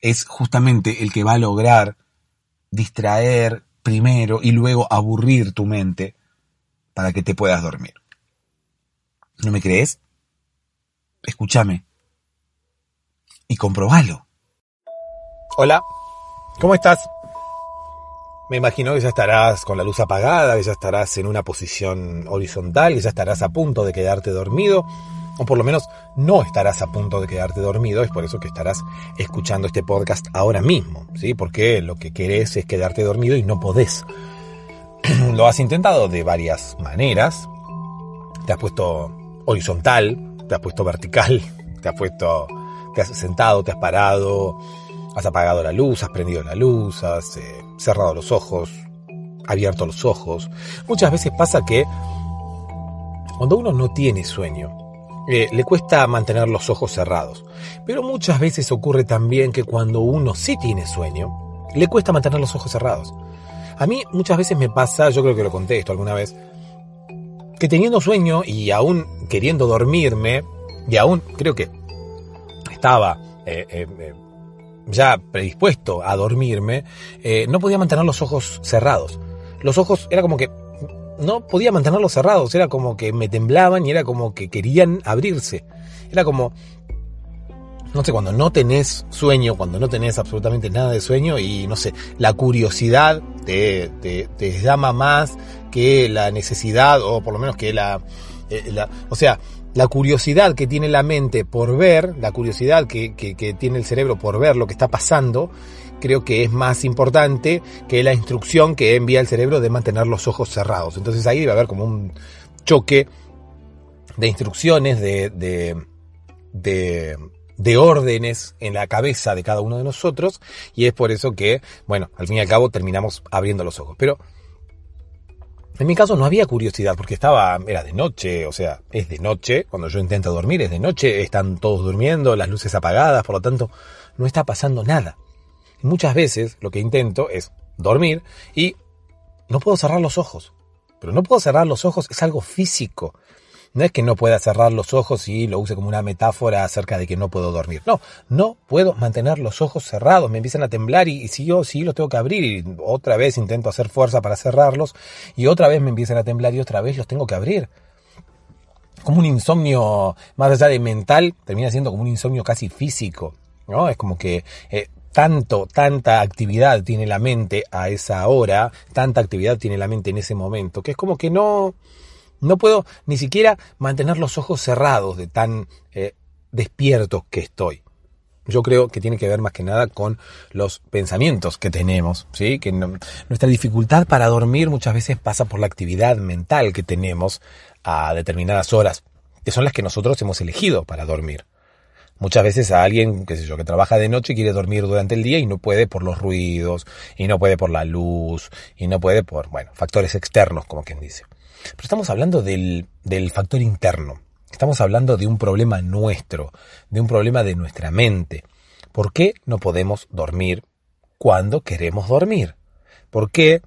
es justamente el que va a lograr distraer primero y luego aburrir tu mente para que te puedas dormir. ¿No me crees? Escúchame y comprobalo. Hola, ¿cómo estás? Me imagino que ya estarás con la luz apagada, que ya estarás en una posición horizontal, que ya estarás a punto de quedarte dormido o por lo menos no estarás a punto de quedarte dormido, es por eso que estarás escuchando este podcast ahora mismo, ¿sí? Porque lo que querés es quedarte dormido y no podés. lo has intentado de varias maneras, te has puesto horizontal, te has puesto vertical, te has puesto, te has sentado, te has parado, has apagado la luz, has prendido la luz, has eh, cerrado los ojos, abierto los ojos. Muchas veces pasa que cuando uno no tiene sueño, eh, le cuesta mantener los ojos cerrados. Pero muchas veces ocurre también que cuando uno sí tiene sueño, le cuesta mantener los ojos cerrados. A mí muchas veces me pasa, yo creo que lo conté esto alguna vez, que teniendo sueño y aún queriendo dormirme, y aún creo que estaba eh, eh, ya predispuesto a dormirme, no podía mantener los ojos cerrados. Los ojos era como que no podía mantenerlos cerrados, era como que me temblaban y era como que querían abrirse. Era como, no sé, cuando no tenés sueño, cuando no tenés absolutamente nada de sueño y no sé, la curiosidad te, te, llama más que la necesidad o por lo menos que la, eh, o sea, la curiosidad que tiene la mente por ver, la curiosidad que, que, que tiene el cerebro por ver lo que está pasando, creo que es más importante que la instrucción que envía el cerebro de mantener los ojos cerrados. Entonces ahí debe haber como un choque de instrucciones, de, de, de, órdenes en la cabeza de cada uno de nosotros y es por eso que, bueno, al fin y al cabo terminamos abriendo los ojos. Pero en mi caso no había curiosidad porque estaba, era de noche, o sea, es de noche, cuando yo intento dormir es de noche, están todos durmiendo, las luces apagadas, por lo tanto no está pasando nada. Muchas veces lo que intento es dormir y no puedo cerrar los ojos. Pero no puedo cerrar los ojos, es algo físico. No es que no pueda cerrar los ojos y lo use como una metáfora acerca de que no puedo dormir. No, no puedo mantener los ojos cerrados, me empiezan a temblar y, si yo sí los tengo que abrir y otra vez intento hacer fuerza para cerrarlos y otra vez me empiezan a temblar y otra vez los tengo que abrir. Como un insomnio, más allá de mental, termina siendo como un insomnio casi físico. ¿no? Es como que eh, tanto, tanta actividad tiene la mente a esa hora, tanta actividad tiene la mente en ese momento, que es como que no, no puedo ni siquiera mantener los ojos cerrados de tan eh, despierto que estoy. yo creo que tiene que ver más que nada con los pensamientos que tenemos, ¿sí? Que nuestra dificultad para dormir muchas veces pasa por la actividad mental que tenemos a determinadas horas, que son las que nosotros hemos elegido para dormir. Muchas veces a alguien, qué sé yo, que trabaja de noche quiere dormir durante el día y no puede por los ruidos, y no puede por la luz, y no puede por, bueno, factores externos, como quien dice. Pero estamos hablando del, del factor interno. Estamos hablando de un problema nuestro, de un problema de nuestra mente. ¿Por qué no podemos dormir cuando queremos dormir? ¿Por qué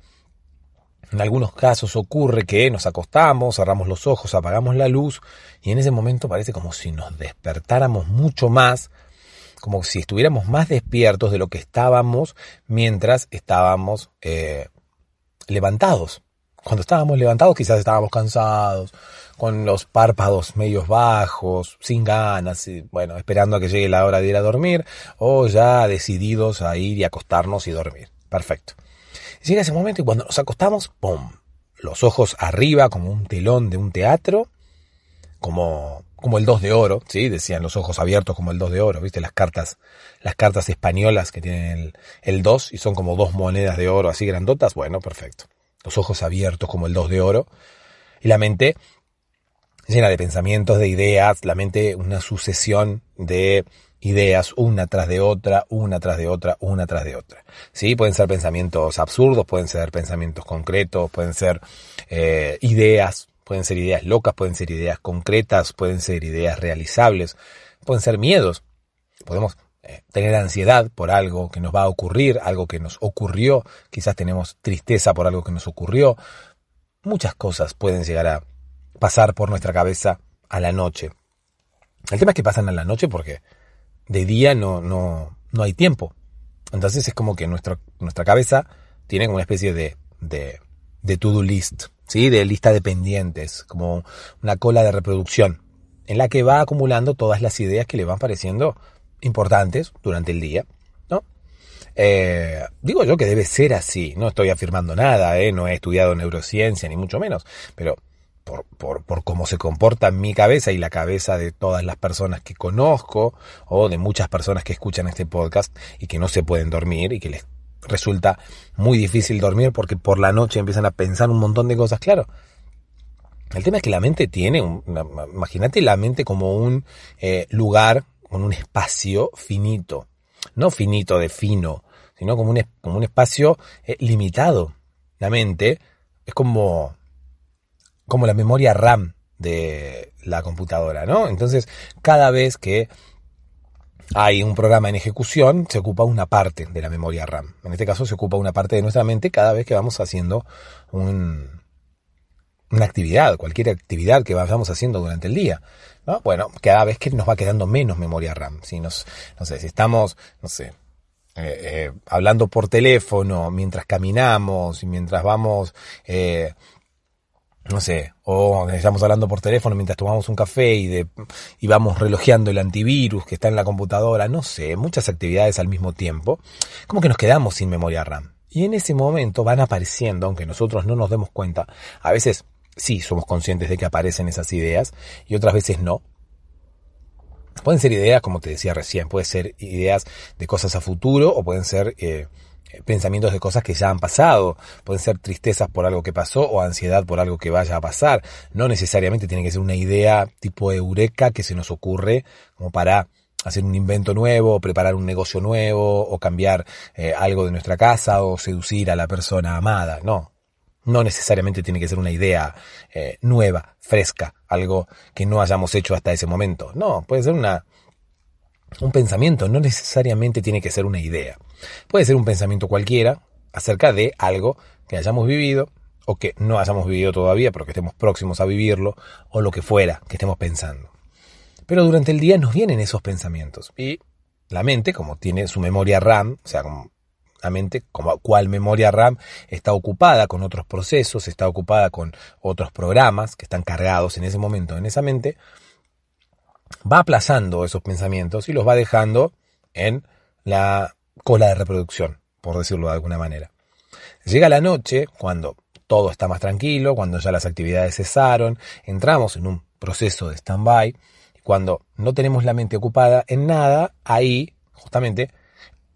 en algunos casos ocurre que nos acostamos, cerramos los ojos, apagamos la luz y en ese momento parece como si nos despertáramos mucho más, como si estuviéramos más despiertos de lo que estábamos mientras estábamos eh, levantados. Cuando estábamos levantados quizás estábamos cansados, con los párpados medios bajos, sin ganas, bueno, esperando a que llegue la hora de ir a dormir, o ya decididos a ir y acostarnos y dormir. Perfecto. Llega ese momento y cuando nos acostamos, ¡pum! Los ojos arriba como un telón de un teatro, como, como el dos de oro, ¿sí? Decían los ojos abiertos como el dos de oro, ¿viste? Las cartas, las cartas españolas que tienen el, el dos y son como dos monedas de oro así grandotas, bueno, perfecto. Los ojos abiertos como el dos de oro. Y la mente llena de pensamientos, de ideas, la mente una sucesión de ideas una tras de otra, una tras de otra, una tras de otra. Sí, pueden ser pensamientos absurdos, pueden ser pensamientos concretos, pueden ser eh, ideas, pueden ser ideas locas, pueden ser ideas concretas, pueden ser ideas realizables, pueden ser miedos. Podemos eh, tener ansiedad por algo que nos va a ocurrir, algo que nos ocurrió, quizás tenemos tristeza por algo que nos ocurrió. Muchas cosas pueden llegar a pasar por nuestra cabeza a la noche. El tema es que pasan a la noche porque de día no, no, no hay tiempo. Entonces es como que nuestra, nuestra cabeza tiene una especie de, de, de to-do list, ¿sí? De lista de pendientes, como una cola de reproducción, en la que va acumulando todas las ideas que le van pareciendo importantes durante el día, ¿no? Eh, digo yo que debe ser así, no estoy afirmando nada, ¿eh? no he estudiado neurociencia, ni mucho menos, pero por, por, por, cómo se comporta mi cabeza y la cabeza de todas las personas que conozco o de muchas personas que escuchan este podcast y que no se pueden dormir y que les resulta muy difícil dormir porque por la noche empiezan a pensar un montón de cosas. Claro, el tema es que la mente tiene, imagínate la mente como un eh, lugar, con un espacio finito, no finito de fino, sino como un, como un espacio eh, limitado. La mente es como como la memoria RAM de la computadora, ¿no? Entonces, cada vez que hay un programa en ejecución, se ocupa una parte de la memoria RAM. En este caso, se ocupa una parte de nuestra mente cada vez que vamos haciendo un, una actividad, cualquier actividad que vayamos haciendo durante el día. ¿no? Bueno, cada vez que nos va quedando menos memoria RAM. Si nos, no sé, si estamos, no sé, eh, eh, hablando por teléfono mientras caminamos mientras vamos eh, no sé, o estamos hablando por teléfono mientras tomamos un café y, de, y vamos relojeando el antivirus que está en la computadora, no sé, muchas actividades al mismo tiempo, como que nos quedamos sin memoria RAM. Y en ese momento van apareciendo, aunque nosotros no nos demos cuenta, a veces sí somos conscientes de que aparecen esas ideas y otras veces no. Pueden ser ideas, como te decía recién, pueden ser ideas de cosas a futuro o pueden ser eh, pensamientos de cosas que ya han pasado. Pueden ser tristezas por algo que pasó o ansiedad por algo que vaya a pasar. No necesariamente tiene que ser una idea tipo eureka que se nos ocurre como para hacer un invento nuevo, preparar un negocio nuevo, o cambiar eh, algo de nuestra casa, o seducir a la persona amada. No. No necesariamente tiene que ser una idea eh, nueva, fresca, algo que no hayamos hecho hasta ese momento. No, puede ser una, un pensamiento, no necesariamente tiene que ser una idea. Puede ser un pensamiento cualquiera acerca de algo que hayamos vivido o que no hayamos vivido todavía, pero que estemos próximos a vivirlo, o lo que fuera que estemos pensando. Pero durante el día nos vienen esos pensamientos y la mente, como tiene su memoria RAM, o sea, la mente, como cual memoria RAM, está ocupada con otros procesos, está ocupada con otros programas que están cargados en ese momento en esa mente, va aplazando esos pensamientos y los va dejando en la cola de reproducción, por decirlo de alguna manera. Llega la noche, cuando todo está más tranquilo, cuando ya las actividades cesaron, entramos en un proceso de stand-by, cuando no tenemos la mente ocupada en nada, ahí, justamente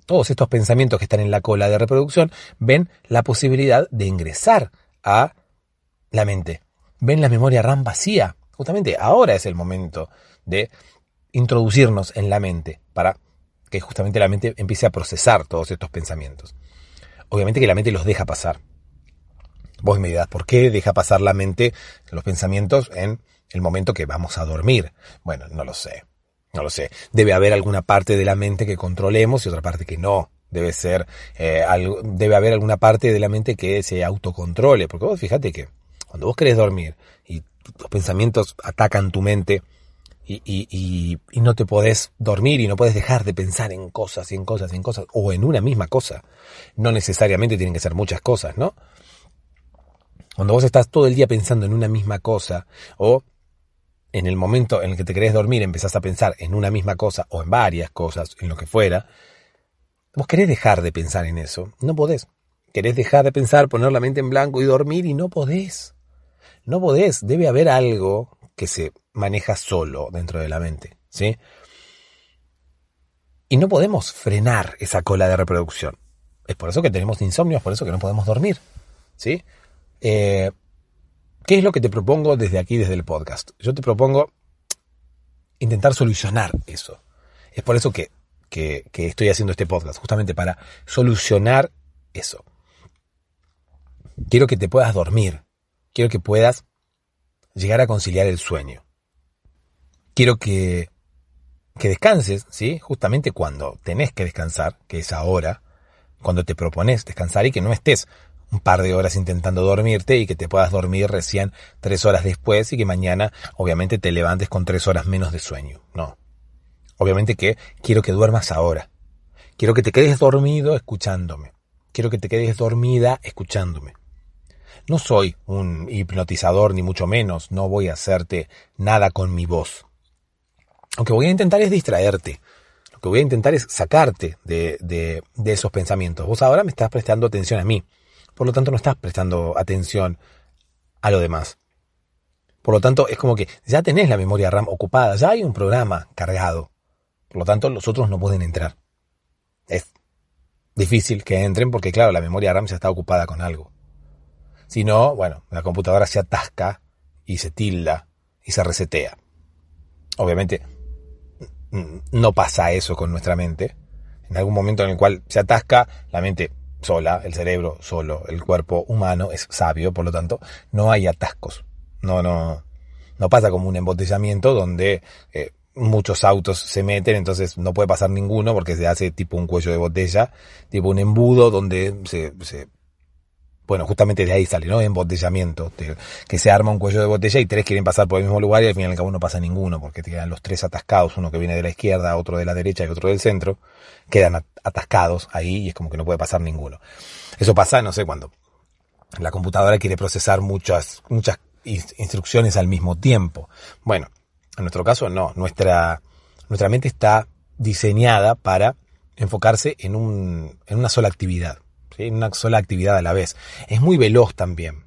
todos estos pensamientos que están en la cola de reproducción ven la posibilidad de ingresar a la mente. Ven la memoria RAM vacía. Justamente ahora es el momento de introducirnos en la mente para que justamente la mente empiece a procesar todos estos pensamientos. Obviamente que la mente los deja pasar. Vos me dirás, ¿por qué deja pasar la mente los pensamientos en el momento que vamos a dormir? Bueno, no lo sé. No lo sé. Debe haber alguna parte de la mente que controlemos y otra parte que no. Debe ser, eh, algo, debe haber alguna parte de la mente que se autocontrole. Porque vos fíjate que cuando vos querés dormir y los pensamientos atacan tu mente y, y, y, no te podés dormir y no puedes dejar de pensar en cosas y en cosas y en cosas, o en una misma cosa. No necesariamente tienen que ser muchas cosas, ¿no? Cuando vos estás todo el día pensando en una misma cosa, o en el momento en el que te querés dormir empezás a pensar en una misma cosa o en varias cosas, en lo que fuera, vos querés dejar de pensar en eso, no podés. Querés dejar de pensar, poner la mente en blanco y dormir y no podés. No podés, debe haber algo que se maneja solo dentro de la mente, ¿sí? Y no podemos frenar esa cola de reproducción. Es por eso que tenemos insomnio, es por eso que no podemos dormir, ¿sí? Eh, ¿Qué es lo que te propongo desde aquí, desde el podcast? Yo te propongo intentar solucionar eso. Es por eso que, estoy haciendo este podcast, justamente para solucionar eso. Quiero que te puedas dormir. Quiero que puedas llegar a conciliar el sueño. Quiero que, que descanses, ¿sí? Justamente cuando tenés que descansar, que es ahora, cuando te propones descansar y que no estés un par de horas intentando dormirte y que te puedas dormir recién tres horas después y que mañana obviamente te levantes con tres horas menos de sueño. No. Obviamente que quiero que duermas ahora. Quiero que te quedes dormido escuchándome. Quiero que te quedes dormida escuchándome. No soy un hipnotizador ni mucho menos, no voy a hacerte nada con mi voz. Lo que voy a intentar es distraerte. Lo que voy a intentar es sacarte de, de, de esos pensamientos. Vos ahora me estás prestando atención a mí. Por lo tanto, no estás prestando atención a lo demás. Por lo tanto, es como que ya tenés la memoria RAM ocupada, ya hay un programa cargado. Por lo tanto, los otros no pueden entrar. Es difícil que entren porque, claro, la memoria RAM ya está ocupada con algo. Si no, bueno, la computadora se atasca y se tilda y se resetea. Obviamente, no pasa eso con nuestra mente. En algún momento en el cual se atasca, la mente sola, el cerebro solo, el cuerpo humano es sabio, por lo tanto, no hay atascos. No, no, no pasa como un embotellamiento donde eh, muchos autos se meten, entonces no puede pasar ninguno porque se hace tipo un cuello de botella, tipo un embudo donde se, se bueno, justamente de ahí sale, ¿no? Embotellamiento, que se arma un cuello de botella y tres quieren pasar por el mismo lugar y al final al cabo no pasa ninguno, porque te quedan los tres atascados, uno que viene de la izquierda, otro de la derecha y otro del centro, quedan atascados ahí y es como que no puede pasar ninguno. Eso pasa, no sé cuándo. La computadora quiere procesar muchas, muchas instrucciones al mismo tiempo. Bueno, en nuestro caso no, nuestra, nuestra mente está diseñada para enfocarse en, un, en una sola actividad en una sola actividad a la vez. Es muy veloz también,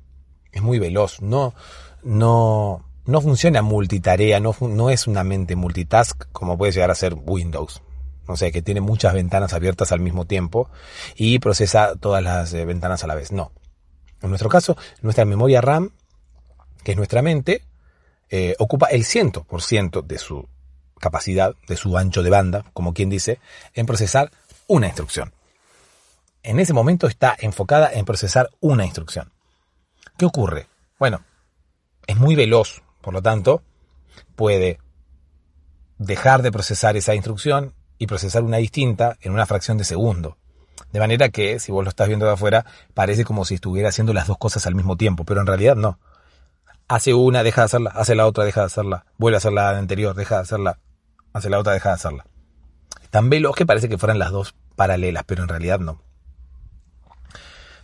es muy veloz, no, no, no funciona multitarea, no, no es una mente multitask como puede llegar a ser Windows. O sea, que tiene muchas ventanas abiertas al mismo tiempo y procesa todas las eh, ventanas a la vez. No. En nuestro caso, nuestra memoria RAM, que es nuestra mente, eh, ocupa el 100% de su capacidad, de su ancho de banda, como quien dice, en procesar una instrucción en ese momento está enfocada en procesar una instrucción. ¿Qué ocurre? Bueno, es muy veloz, por lo tanto, puede dejar de procesar esa instrucción y procesar una distinta en una fracción de segundo. De manera que, si vos lo estás viendo de afuera, parece como si estuviera haciendo las dos cosas al mismo tiempo, pero en realidad no. Hace una, deja de hacerla, hace la otra, deja de hacerla, vuelve a hacer la anterior, deja de hacerla, hace la otra, deja de hacerla. Tan veloz que parece que fueran las dos paralelas, pero en realidad no.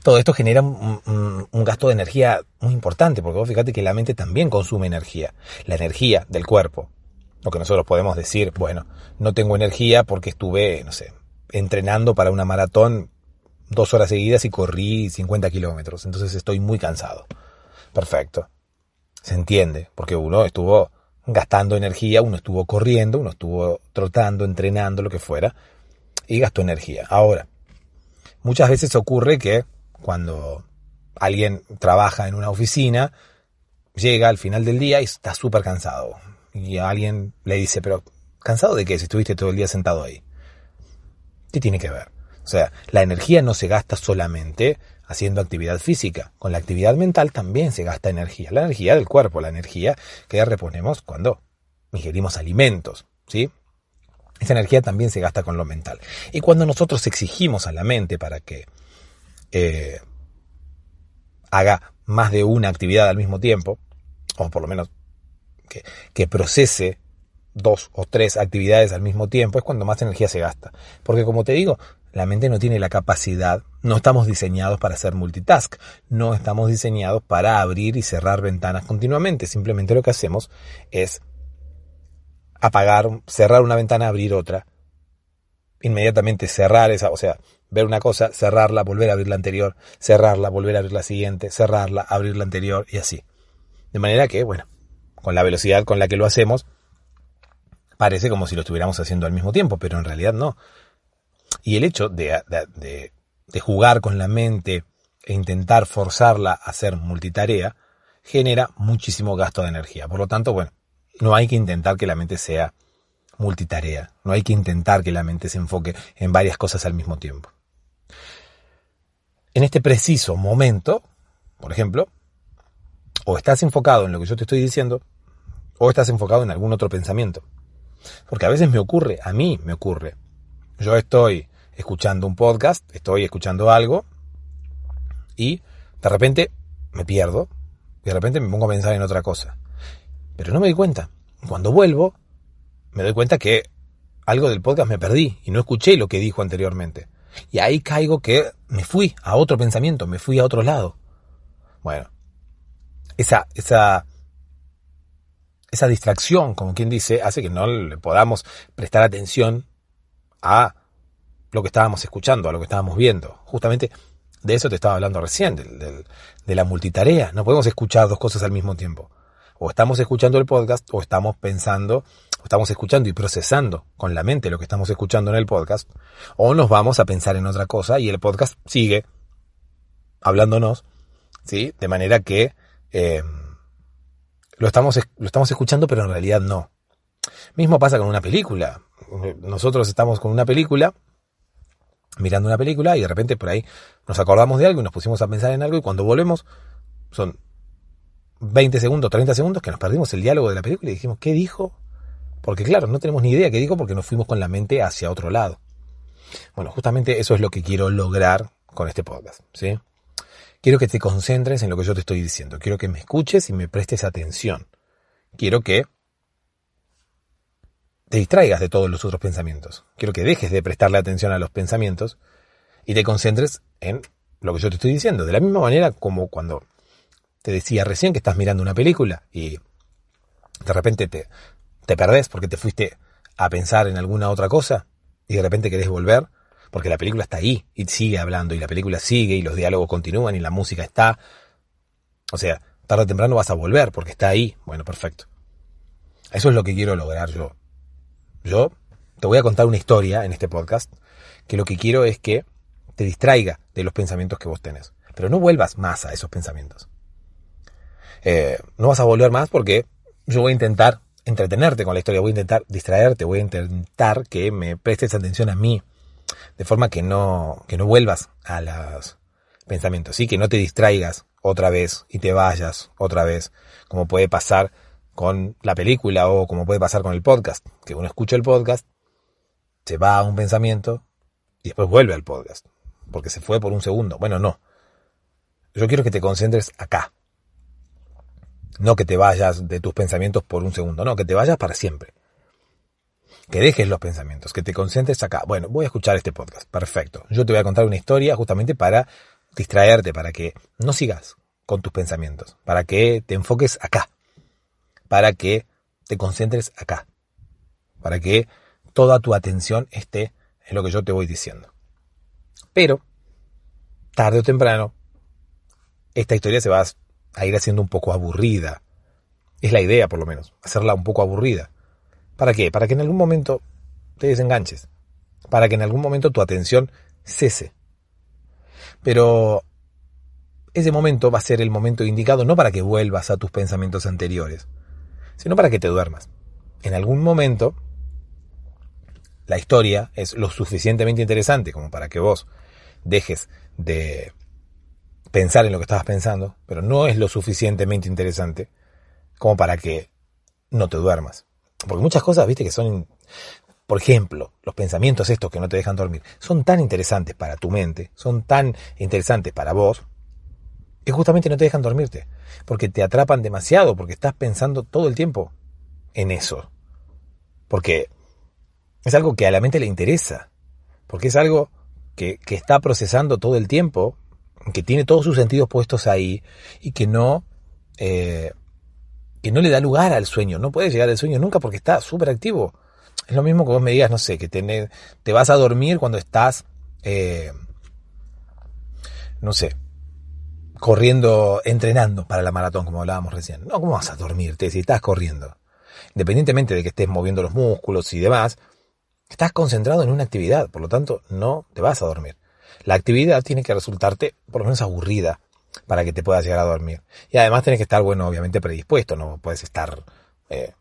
Todo esto genera un, gasto de energía muy importante, porque vos fíjate que la mente también consume energía, la energía del cuerpo. Lo que nosotros podemos decir, bueno, no tengo energía porque estuve, no sé, entrenando para una maratón dos horas seguidas y corrí 50 kilómetros, entonces estoy muy cansado. Perfecto. Se entiende, porque uno estuvo gastando energía, uno estuvo corriendo, uno estuvo trotando, entrenando, lo que fuera. y gasto energía. Ahora, muchas veces ocurre que cuando alguien trabaja en una oficina, llega al final del día y está súper cansado. Y alguien le dice, pero ¿cansado de qué si estuviste todo el día sentado ahí? ¿Qué tiene que ver? O sea, la energía no se gasta solamente haciendo actividad física. Con la actividad mental también se gasta energía. La energía del cuerpo, la energía que reponemos cuando ingerimos alimentos. ¿sí? Esa energía también se gasta con lo mental. Y cuando nosotros exigimos a la mente para que eh, haga más de una actividad al mismo tiempo, o por lo menos que, que procese dos o tres actividades al mismo tiempo, es cuando más energía se gasta. Porque como te digo, la mente no tiene la capacidad, no estamos diseñados para hacer multitask, no estamos diseñados para abrir y cerrar ventanas continuamente, simplemente lo que hacemos es apagar, cerrar una ventana, abrir otra, inmediatamente cerrar esa, o sea, ver una cosa, cerrarla, volver a abrir la anterior, cerrarla, volver a abrir la siguiente, cerrarla, abrir la anterior y así. De manera que, bueno, con la velocidad con la que lo hacemos, parece como si lo estuviéramos haciendo al mismo tiempo, pero en realidad no. Y el hecho de, de, de jugar con la mente e intentar forzarla a hacer multitarea genera muchísimo gasto de energía. Por lo tanto, bueno, no hay que intentar que la mente sea multitarea. No hay que intentar que la mente se enfoque en varias cosas al mismo tiempo. En este preciso momento, por ejemplo, o estás enfocado en lo que yo te estoy diciendo, o estás enfocado en algún otro pensamiento. Porque a veces me ocurre, a mí me ocurre. Yo estoy escuchando un podcast, estoy escuchando algo, y de repente me pierdo, y de repente me pongo a pensar en otra cosa. Pero no me doy cuenta. Cuando vuelvo, me doy cuenta que algo del podcast me perdí y no escuché lo que dijo anteriormente. Y ahí caigo que me fui a otro pensamiento, me fui a otro lado. Bueno, esa, esa, esa distracción, como quien dice, hace que no le podamos prestar atención a lo que estábamos escuchando, a lo que estábamos viendo. Justamente de eso te estaba hablando recién, de la multitarea. No podemos escuchar dos cosas al mismo tiempo o estamos escuchando el podcast o estamos pensando, estamos escuchando y procesando con la mente lo que estamos escuchando en el podcast, o nos vamos a pensar en otra cosa y el podcast sigue hablándonos, ¿sí? De manera que eh, lo, estamos, lo estamos escuchando, pero en realidad no. Mismo pasa con una película. Nosotros estamos con una película, mirando una película y de repente por ahí nos acordamos de algo y nos pusimos a pensar en algo y cuando volvemos son 20 segundos, 30 segundos que nos perdimos el diálogo de la película y dijimos, ¿qué dijo? Porque claro, no tenemos ni idea qué dijo porque nos fuimos con la mente hacia otro lado. Bueno, justamente eso es lo que quiero lograr con este podcast, ¿sí? Quiero que te concentres en lo que yo te estoy diciendo. Quiero que me escuches y me prestes atención. Quiero que te distraigas de todos los otros pensamientos. Quiero que dejes de prestarle atención a los pensamientos y te concentres en lo que yo te estoy diciendo. De la misma manera como cuando te decía recién que estás mirando una película y de repente te, te perdés porque te fuiste a pensar en alguna otra cosa y de repente querés volver porque la película está ahí y sigue hablando y la película sigue y los diálogos continúan y la música está. O sea, tarde o temprano vas a volver porque está ahí. Bueno, perfecto. Eso es lo que quiero lograr yo. Yo te voy a contar una historia en este podcast que lo que quiero es que te distraiga de los pensamientos que vos tenés. Pero no vuelvas más a esos pensamientos. Eh, no vas a volver más porque yo voy a intentar entretenerte con la historia, voy a intentar distraerte, voy a intentar que me prestes atención a mí, de forma que no, que no vuelvas a los pensamientos, ¿sí? que no te distraigas otra vez y te vayas otra vez, como puede pasar con la película o como puede pasar con el podcast, que uno escucha el podcast, se va a un pensamiento y después vuelve al podcast, porque se fue por un segundo. Bueno, no. Yo quiero que te concentres acá, no que te vayas de tus pensamientos por un segundo, no, que te vayas para siempre. Que dejes los pensamientos, que te concentres acá. Bueno, voy a escuchar este podcast. Perfecto. Yo te voy a contar una historia justamente para distraerte, para que no sigas con tus pensamientos, para que te enfoques acá, para que te concentres acá, para que toda tu atención esté en lo que yo te voy diciendo. Pero, tarde o temprano, esta historia se va a a ir haciendo un poco aburrida. Es la idea, por lo menos, hacerla un poco aburrida. ¿Para qué? Para que en algún momento te desenganches. para que en algún momento tu atención cese. Pero ese momento va a ser el momento indicado no para que vuelvas a tus pensamientos anteriores, sino para que te duermas. En algún momento, la historia es lo suficientemente interesante como para que vos dejes de pensar en lo que estabas pensando, pero no es lo suficientemente interesante como para que no te duermas. Porque muchas cosas, viste, que son, por ejemplo, los pensamientos estos que no te dejan dormir, son tan interesantes para tu mente, son tan interesantes para vos, que justamente no te dejan dormirte. Porque te atrapan demasiado, porque estás pensando todo el tiempo en eso. Porque es algo que a la mente le interesa. Porque es algo que, que está procesando todo el tiempo, que tiene todos sus sentidos puestos ahí y que no, eh, que no le da lugar al sueño. No puede llegar al sueño nunca porque está súper activo. Es lo mismo que vos me digas, no sé, que te, te vas a dormir cuando estás, eh, no sé, corriendo, entrenando para la maratón, como hablábamos recién. No, ¿cómo vas a dormirte si estás corriendo? Independientemente de que estés moviendo los músculos y demás, estás concentrado en una actividad, por lo tanto no te vas a dormir. La actividad tiene que resultarte por lo menos aburrida para que te puedas llegar a dormir. Y además tienes que estar, bueno, obviamente predispuesto, no puedes estar eh,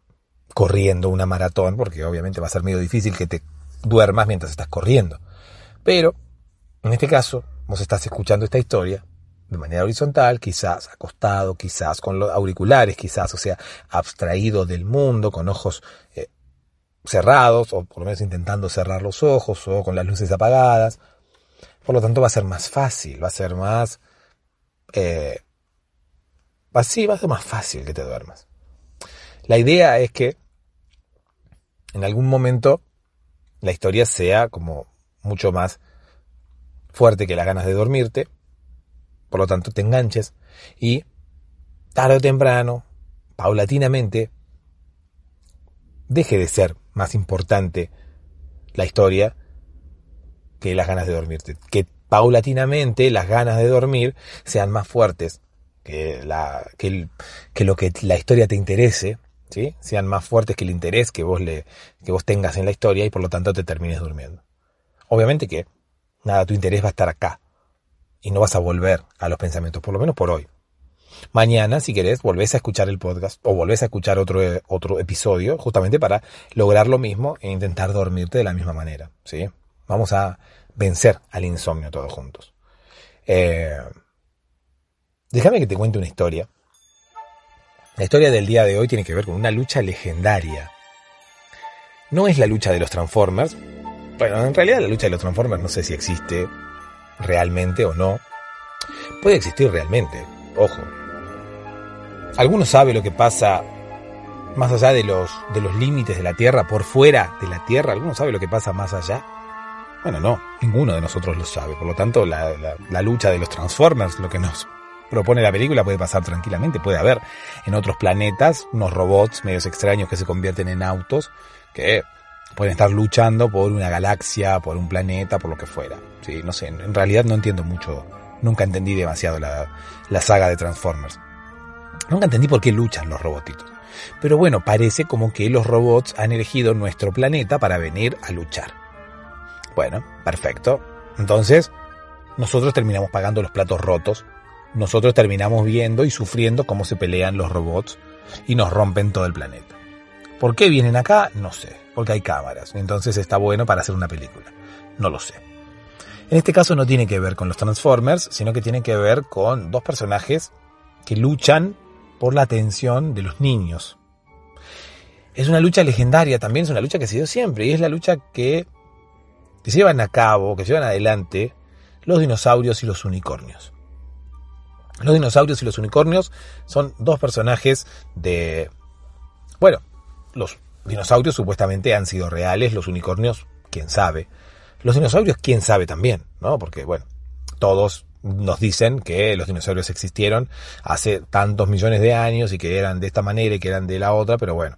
corriendo una maratón porque obviamente va a ser medio difícil que te duermas mientras estás corriendo. Pero, en este caso, vos estás escuchando esta historia de manera horizontal, quizás acostado, quizás con los auriculares, quizás, o sea, abstraído del mundo, con ojos eh, cerrados, o por lo menos intentando cerrar los ojos, o con las luces apagadas. Por lo tanto, va a ser más fácil, va a ser más... Eh, sí, va a ser más fácil que te duermas. La idea es que en algún momento la historia sea como mucho más fuerte que las ganas de dormirte, por lo tanto te enganches y tarde o temprano, paulatinamente, deje de ser más importante la historia que las ganas de dormirte. Que paulatinamente las ganas de dormir sean más fuertes que, la, que, que lo que la historia te interese, ¿sí? sean más fuertes que el interés que vos, le, que vos tengas en la historia y por lo tanto te termines durmiendo. Obviamente que, nada, tu interés va a estar acá, y no vas a volver a los pensamientos, por lo menos por hoy. Mañana, si querés, volvés a escuchar el podcast o volvés a escuchar otro, otro episodio justamente para lograr lo mismo e intentar dormirte de la misma manera. ¿sí? Vamos a vencer al insomnio todos juntos. Eh, déjame que te cuente una historia. La historia del día de hoy tiene que ver con una lucha legendaria. No es la lucha de los Transformers. Bueno, en realidad la lucha de los Transformers no sé si existe realmente o no. Puede existir realmente, ojo. ¿Alguno sabe lo que pasa más allá de los, de los límites de la Tierra, por fuera de la Tierra? ¿Alguno sabe lo que pasa más allá? Bueno, no, ninguno de nosotros lo sabe. Por lo tanto, la, la, lucha de los Transformers, lo que nos propone la película, puede pasar tranquilamente. Puede haber en otros planetas unos robots medios extraños que se convierten en autos que pueden estar luchando por una galaxia, por un planeta, por lo que fuera. Sí, no sé, en realidad no entiendo mucho, nunca entendí demasiado la, la saga de Transformers. Nunca entendí por qué luchan los robotitos. Pero bueno, parece como que los robots han elegido nuestro planeta para venir a luchar. Bueno, perfecto. Entonces, nosotros terminamos pagando los platos rotos. Nosotros terminamos viendo y sufriendo cómo se pelean los robots y nos rompen todo el planeta. ¿Por qué vienen acá? No sé porque hay cámaras, entonces está bueno para hacer una película. No lo sé. En este caso no tiene que ver con los Transformers, sino que tiene que ver con dos personajes que luchan por la atención de los niños. Es una lucha legendaria también, es una lucha que se dio siempre, y es la lucha que, que llevan a cabo, que llevan adelante los dinosaurios y los unicornios. Los dinosaurios y los unicornios son dos personajes de... Bueno, los dinosaurios supuestamente han sido reales, los unicornios, quién sabe. Los dinosaurios, quién sabe también, ¿no? Porque, bueno, todos nos dicen que los dinosaurios existieron hace tantos millones de años y que eran de esta manera y que eran de la otra, pero bueno,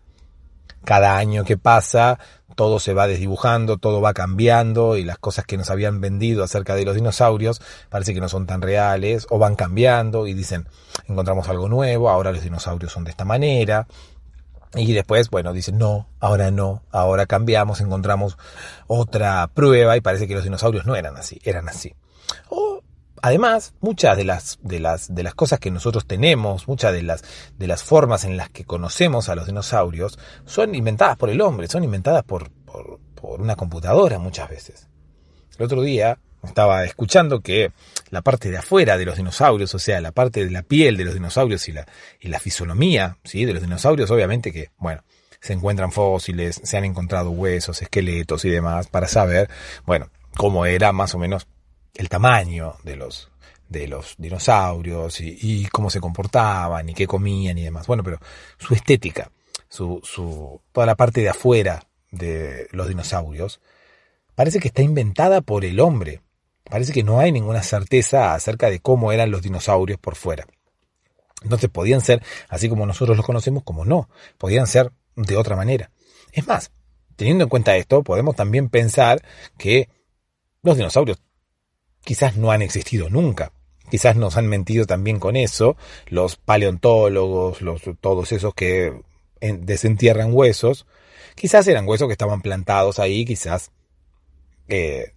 cada año que pasa todo se va desdibujando, todo va cambiando y las cosas que nos habían vendido acerca de los dinosaurios parece que no son tan reales o van cambiando y dicen encontramos algo nuevo, ahora los dinosaurios son de esta manera Y después, bueno, dicen, no, ahora no, ahora cambiamos, encontramos otra prueba y parece que los dinosaurios no eran así, eran así. Además, muchas de las, de las, de las cosas que nosotros tenemos, muchas de las, de las formas en las que conocemos a los dinosaurios, son inventadas por el hombre, son inventadas por, por, una computadora muchas veces. El otro día estaba escuchando que la parte de afuera de los dinosaurios, o sea, la parte de la piel de los dinosaurios y la, y la fisonomía ¿sí? de los dinosaurios, obviamente que, bueno, se encuentran fósiles, se han encontrado huesos, esqueletos y demás para saber, bueno, cómo era más o menos el tamaño de los, de los dinosaurios y, y cómo se comportaban y qué comían y demás. Bueno, pero su estética, su, su, toda la parte de afuera de los dinosaurios, parece que está inventada por el hombre. Parece que no hay ninguna certeza acerca de cómo eran los dinosaurios por fuera. Entonces podían ser así como nosotros los conocemos, como no. Podían ser de otra manera. Es más, teniendo en cuenta esto, podemos también pensar que los dinosaurios quizás no han existido nunca. Quizás nos han mentido también con eso, los paleontólogos, los, todos esos que desentierran huesos, quizás eran huesos que estaban plantados ahí, quizás eh,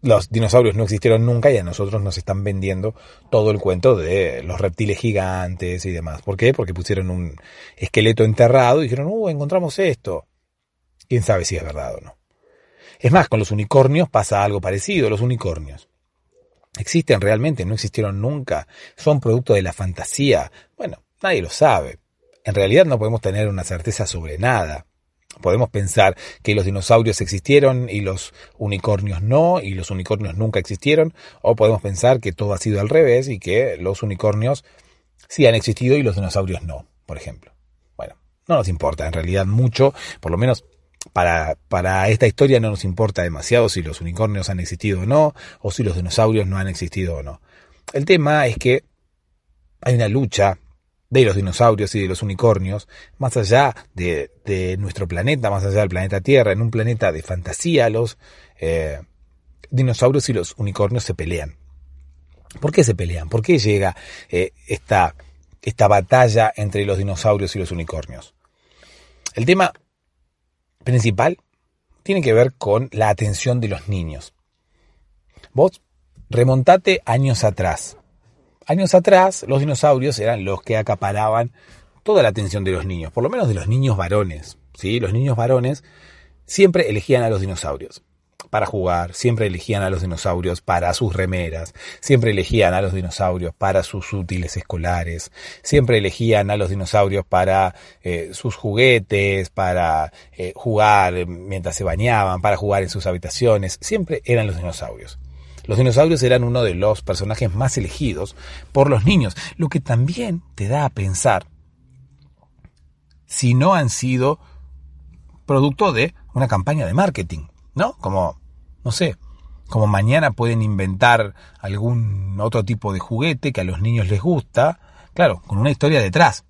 los dinosaurios no existieron nunca y a nosotros nos están vendiendo todo el cuento de los reptiles gigantes y demás. ¿Por qué? Porque pusieron un esqueleto enterrado y dijeron, uh, encontramos esto. Quién sabe si es verdad o no. Es más, con los unicornios pasa algo parecido. Los unicornios existen realmente, no existieron nunca, son producto de la fantasía. Bueno, nadie lo sabe. En realidad no podemos tener una certeza sobre nada. Podemos pensar que los dinosaurios existieron y los unicornios no, y los unicornios nunca existieron, o podemos pensar que todo ha sido al revés y que los unicornios sí han existido y los dinosaurios no, por ejemplo. Bueno, no nos importa en realidad mucho, por lo menos para, para esta historia no nos importa demasiado si los unicornios han existido o no, o si los dinosaurios no han existido o no. El tema es que hay una lucha de los dinosaurios y de los unicornios, más allá de, de nuestro planeta, más allá del planeta Tierra, en un planeta de fantasía, los eh, dinosaurios y los unicornios se pelean. ¿Por qué se pelean? ¿Por qué llega eh, esta, esta batalla entre los dinosaurios y los unicornios? El tema principal tiene que ver con la atención de los niños. Vos remontate años atrás. Años atrás, los dinosaurios eran los que acaparaban toda la atención de los niños, por lo menos de los niños varones. ¿sí? Los niños varones siempre elegían a los dinosaurios para jugar, siempre elegían a los dinosaurios para sus remeras, siempre elegían a los dinosaurios para sus útiles escolares, siempre elegían a los dinosaurios para eh, sus juguetes, para eh, jugar mientras se bañaban, para jugar en sus habitaciones, siempre eran los dinosaurios. Los dinosaurios eran uno de los personajes más elegidos por los niños, lo que también te da a pensar si no han sido producto de una campaña de marketing, ¿no? Como, no sé, como mañana pueden inventar algún otro tipo de juguete que a los niños les gusta, claro, con una historia detrás.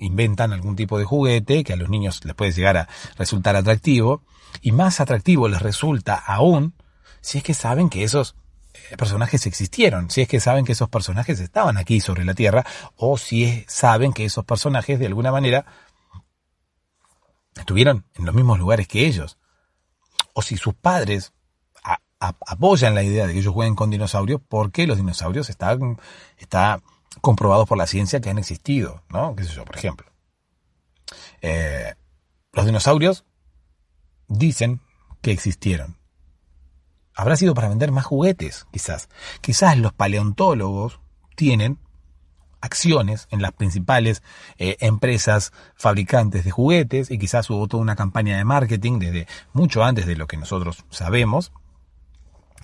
Inventan algún tipo de juguete que a los niños les puede llegar a resultar atractivo, y más atractivo les resulta aún si es que saben que esos eh, personajes existieron, si es que saben que esos personajes estaban aquí sobre la Tierra, o si saben que esos personajes de alguna manera estuvieron en los mismos lugares que ellos, o si sus padres apoyan la idea de que ellos jueguen con dinosaurios porque los dinosaurios están está comprobados por la ciencia que han existido, ¿no? ¿Qué sé yo, por ejemplo? Eh, los dinosaurios dicen que existieron habrá sido para vender más juguetes, quizás. Quizás los paleontólogos tienen acciones en las principales eh, empresas fabricantes de juguetes y quizás hubo toda una campaña de marketing desde mucho antes de lo que nosotros sabemos.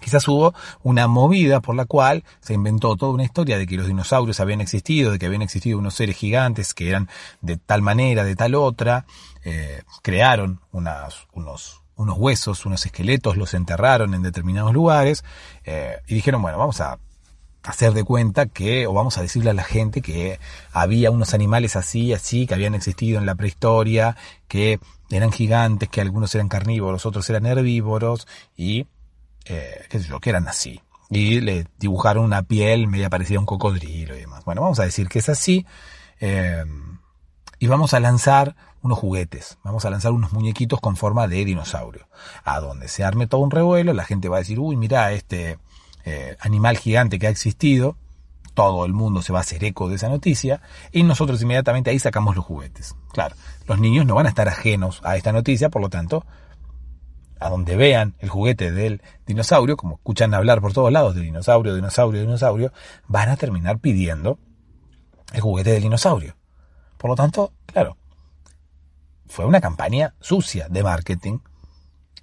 Quizás hubo una movida por la cual se inventó toda una historia de que los dinosaurios habían existido, de que habían existido unos seres gigantes que eran de tal manera, de tal otra, eh, crearon unos huesos, unos esqueletos, los enterraron en determinados lugares eh, y dijeron, bueno, vamos a hacer de cuenta que, o vamos a decirle a la gente que había unos animales así, así, que habían existido en la prehistoria, que eran gigantes, que algunos eran carnívoros, otros eran herbívoros y, eh, qué sé yo, que eran así. Y le dibujaron una piel media parecida a un cocodrilo y demás. Bueno, vamos a decir que es así. Eh, y vamos a lanzar unos juguetes, vamos a lanzar unos muñequitos con forma de dinosaurio. A donde se arme todo un revuelo, la gente va a decir, uy, mira, este eh, animal gigante que ha existido, todo el mundo se va a hacer eco de esa noticia y nosotros inmediatamente ahí sacamos los juguetes. Claro, los niños no van a estar ajenos a esta noticia, por lo tanto, a donde vean el juguete del dinosaurio, como escuchan hablar por todos lados de dinosaurio, dinosaurio, dinosaurio, van a terminar pidiendo el juguete del dinosaurio. Por lo tanto, claro, fue una campaña sucia de marketing.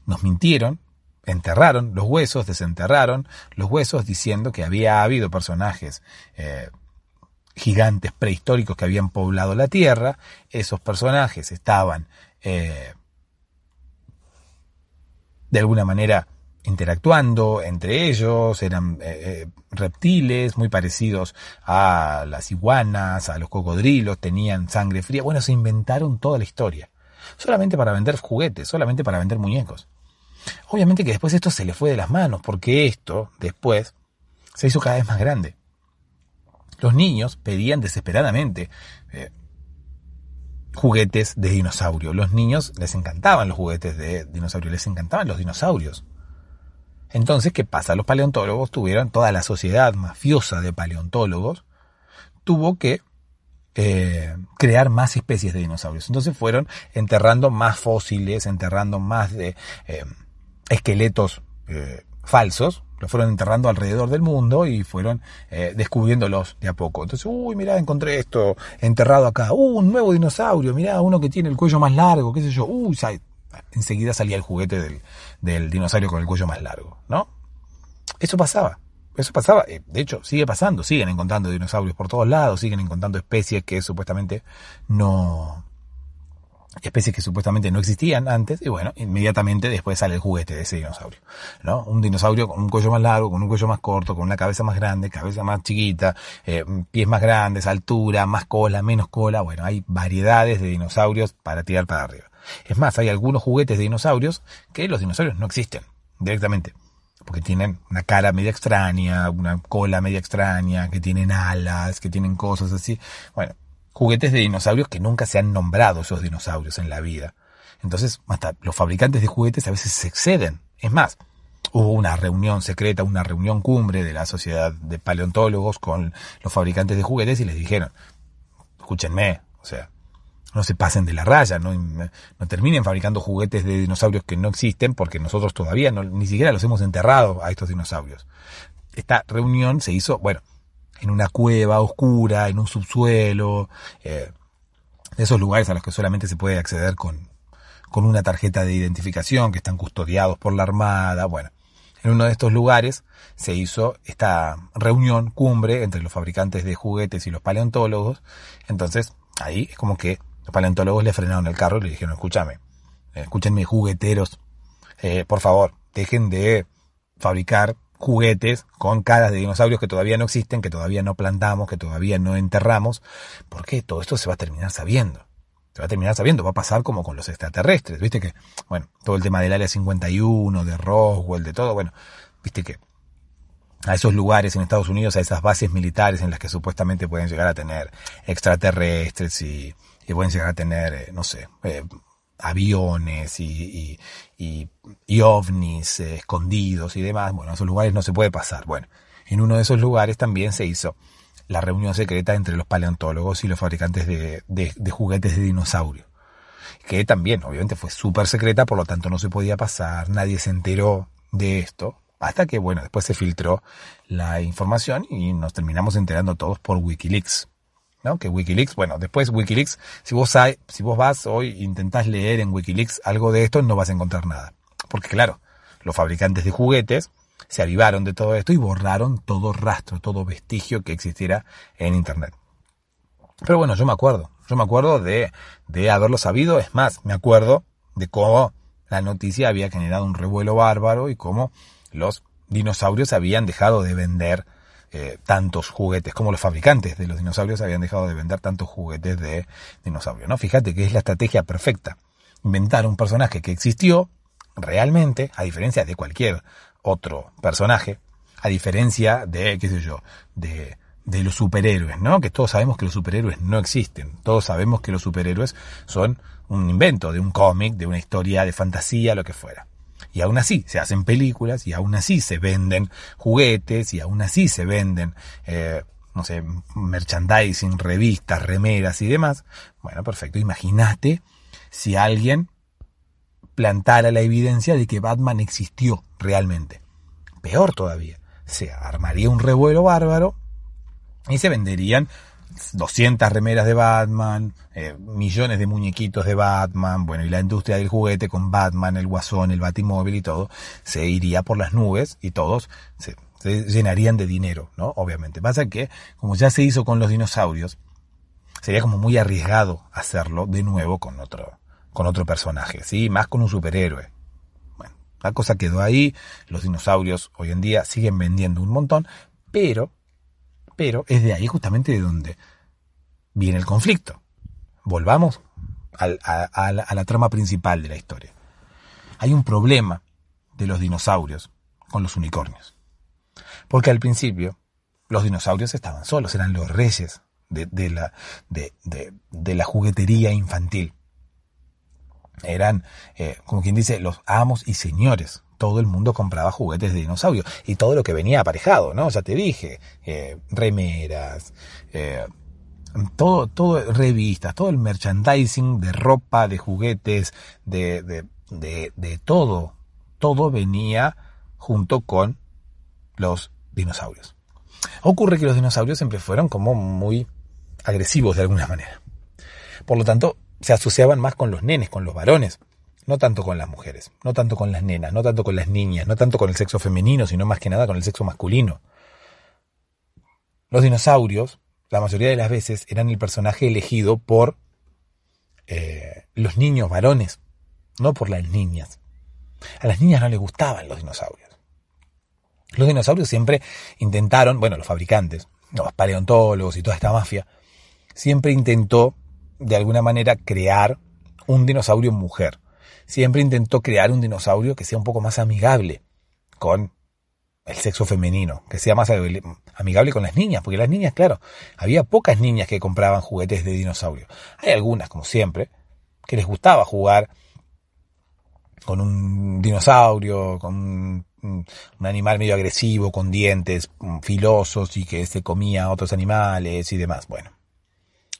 Nos mintieron, enterraron los huesos, desenterraron los huesos diciendo que había habido personajes eh, gigantes prehistóricos que habían poblado la Tierra. Esos personajes estaban eh, de alguna manera interactuando entre ellos, eran eh, reptiles muy parecidos a las iguanas, a los cocodrilos, tenían sangre fría. Bueno, se inventaron toda la historia. Solamente para vender juguetes, solamente para vender muñecos. Obviamente que después esto se le fue de las manos, porque esto, después, se hizo cada vez más grande. Los niños pedían desesperadamente eh, juguetes de dinosaurio. Los niños les encantaban los juguetes de dinosaurio, les encantaban los dinosaurios. Entonces, ¿qué pasa? Los paleontólogos tuvieron, toda la sociedad mafiosa de paleontólogos, tuvo que eh, crear más especies de dinosaurios. Entonces fueron enterrando más fósiles, enterrando más de eh, esqueletos eh, falsos, los fueron enterrando alrededor del mundo y fueron eh, descubriéndolos de a poco. Entonces, uy, mirá, encontré esto enterrado acá, uh, un nuevo dinosaurio, mirá, uno que tiene el cuello más largo, qué sé yo, uy, enseguida salía el juguete del, del dinosaurio con el cuello más largo, ¿no? Eso pasaba. Eso pasaba, eh, de hecho, sigue pasando, siguen encontrando dinosaurios por todos lados, siguen encontrando especies que supuestamente no, especies que supuestamente no existían antes, y bueno, inmediatamente después sale el juguete de ese dinosaurio, ¿no? Un dinosaurio con un cuello más largo, con un cuello más corto, con una cabeza más grande, cabeza más chiquita, eh, pies más grandes, altura, más cola, menos cola, bueno, hay variedades de dinosaurios para tirar para arriba. Es más, hay algunos juguetes de dinosaurios que los dinosaurios no existen directamente, porque tienen una cara media extraña, una cola media extraña, que tienen alas, que tienen cosas así. Bueno, juguetes de dinosaurios que nunca se han nombrado esos dinosaurios en la vida. Entonces, hasta los fabricantes de juguetes a veces se exceden. Es más, hubo una reunión secreta, una reunión cumbre de la sociedad de paleontólogos con los fabricantes de juguetes y les dijeron, escúchenme, o sea, no se pasen de la raya, no, terminen fabricando juguetes de dinosaurios que no existen porque nosotros todavía ni siquiera los hemos enterrado a estos dinosaurios. Esta reunión se hizo, bueno, en una cueva oscura, en un subsuelo, eh, esos lugares a los que solamente se puede acceder con, con una tarjeta de identificación, que están custodiados por la Armada, bueno. En uno de estos lugares se hizo esta reunión cumbre entre los fabricantes de juguetes y los paleontólogos. Entonces, ahí es como que los paleontólogos le frenaron el carro y le dijeron, escúchame, escúchenme jugueteros, eh, por favor, dejen de fabricar juguetes con caras de dinosaurios que todavía no existen, que todavía no plantamos, que todavía no enterramos, porque todo esto se va a terminar sabiendo. Se va a terminar sabiendo, va a pasar como con los extraterrestres, viste que, bueno, todo el tema del área 51, de Roswell, de todo, bueno, viste que a esos lugares en Estados Unidos, a esas bases militares en las que supuestamente pueden llegar a tener extraterrestres y, pueden llegar a tener, eh, no sé, eh, aviones y, y, y, ovnis eh, escondidos y demás, bueno, en esos lugares no se puede pasar. Bueno, en uno de esos lugares también se hizo la reunión secreta entre los paleontólogos y los fabricantes de, de, juguetes de dinosaurio. Que también, obviamente, fue súper secreta, por lo tanto no se podía pasar, nadie se enteró de esto, hasta que, bueno, después se filtró la información y nos terminamos enterando todos por Wikileaks. ¿No? Que Wikileaks, bueno, después Wikileaks, si vos, hay, si vos vas hoy e intentás leer en Wikileaks algo de esto, no vas a encontrar nada. Porque claro, los fabricantes de juguetes se avivaron de todo esto y borraron todo rastro, todo vestigio que existiera en Internet. Pero bueno, yo me acuerdo, yo me acuerdo de, de haberlo sabido, es más, me acuerdo de cómo la noticia había generado un revuelo bárbaro y cómo los dinosaurios habían dejado de vender eh, tantos juguetes, como los fabricantes de los dinosaurios habían dejado de vender tantos juguetes de dinosaurios, ¿no? Fíjate que es la estrategia perfecta. Inventar un personaje que existió realmente, a diferencia de cualquier otro personaje, a diferencia de, qué sé yo, de, de los superhéroes, ¿no? Que todos sabemos que los superhéroes no existen. Todos sabemos que los superhéroes son un invento de un cómic, de una historia de fantasía, lo que fuera. Y aún así se hacen películas y aún así se venden juguetes y aún así se venden, eh, no sé, merchandising, revistas, remeras y demás. Bueno, perfecto. Imagínate si alguien plantara la evidencia de que Batman existió realmente. Peor todavía, se armaría un revuelo bárbaro y se venderían 200 remeras de Batman, eh, millones de muñequitos de Batman, bueno, y la industria del juguete con Batman, el Guasón, el Batimóvil y todo, se iría por las nubes y todos se, se llenarían de dinero, ¿no? Obviamente. Pasa que, como ya se hizo con los dinosaurios, sería como muy arriesgado hacerlo de nuevo con otro, con otro personaje, ¿sí? Más con un superhéroe. Bueno, la cosa quedó ahí, los dinosaurios hoy en día siguen vendiendo un montón, pero, pero es de ahí justamente de donde viene el conflicto. Volvamos a, la trama principal de la historia. Hay un problema de los dinosaurios con los unicornios. Porque al principio los dinosaurios estaban solos, eran los reyes de, la juguetería infantil eran, eh, como quien dice, los amos y señores. Todo el mundo compraba juguetes de dinosaurio y todo lo que venía aparejado, ¿no? Ya te dije, eh, remeras, eh, todo, todo, revistas, todo el merchandising de ropa, de juguetes, de, de, de, de todo, todo venía junto con los dinosaurios. Ocurre que los dinosaurios siempre fueron como muy agresivos de alguna manera. Por lo tanto, se asociaban más con los nenes, con los varones, no tanto con las mujeres, no tanto con las nenas, no tanto con las niñas, no tanto con el sexo femenino, sino más que nada con el sexo masculino. Los dinosaurios, la mayoría de las veces, eran el personaje elegido por eh, los niños varones, no por las niñas. A las niñas no les gustaban los dinosaurios. Los dinosaurios siempre intentaron, bueno, los fabricantes, los paleontólogos y toda esta mafia, siempre intentó de alguna manera crear un dinosaurio mujer. Siempre intentó crear un dinosaurio que sea un poco más amigable con el sexo femenino, que sea más amigable con las niñas, porque las niñas, claro, había pocas niñas que compraban juguetes de dinosaurio. Hay algunas, como siempre, que les gustaba jugar con un dinosaurio, con un, animal medio agresivo, con dientes filosos y que se comía a otros animales y demás. Bueno,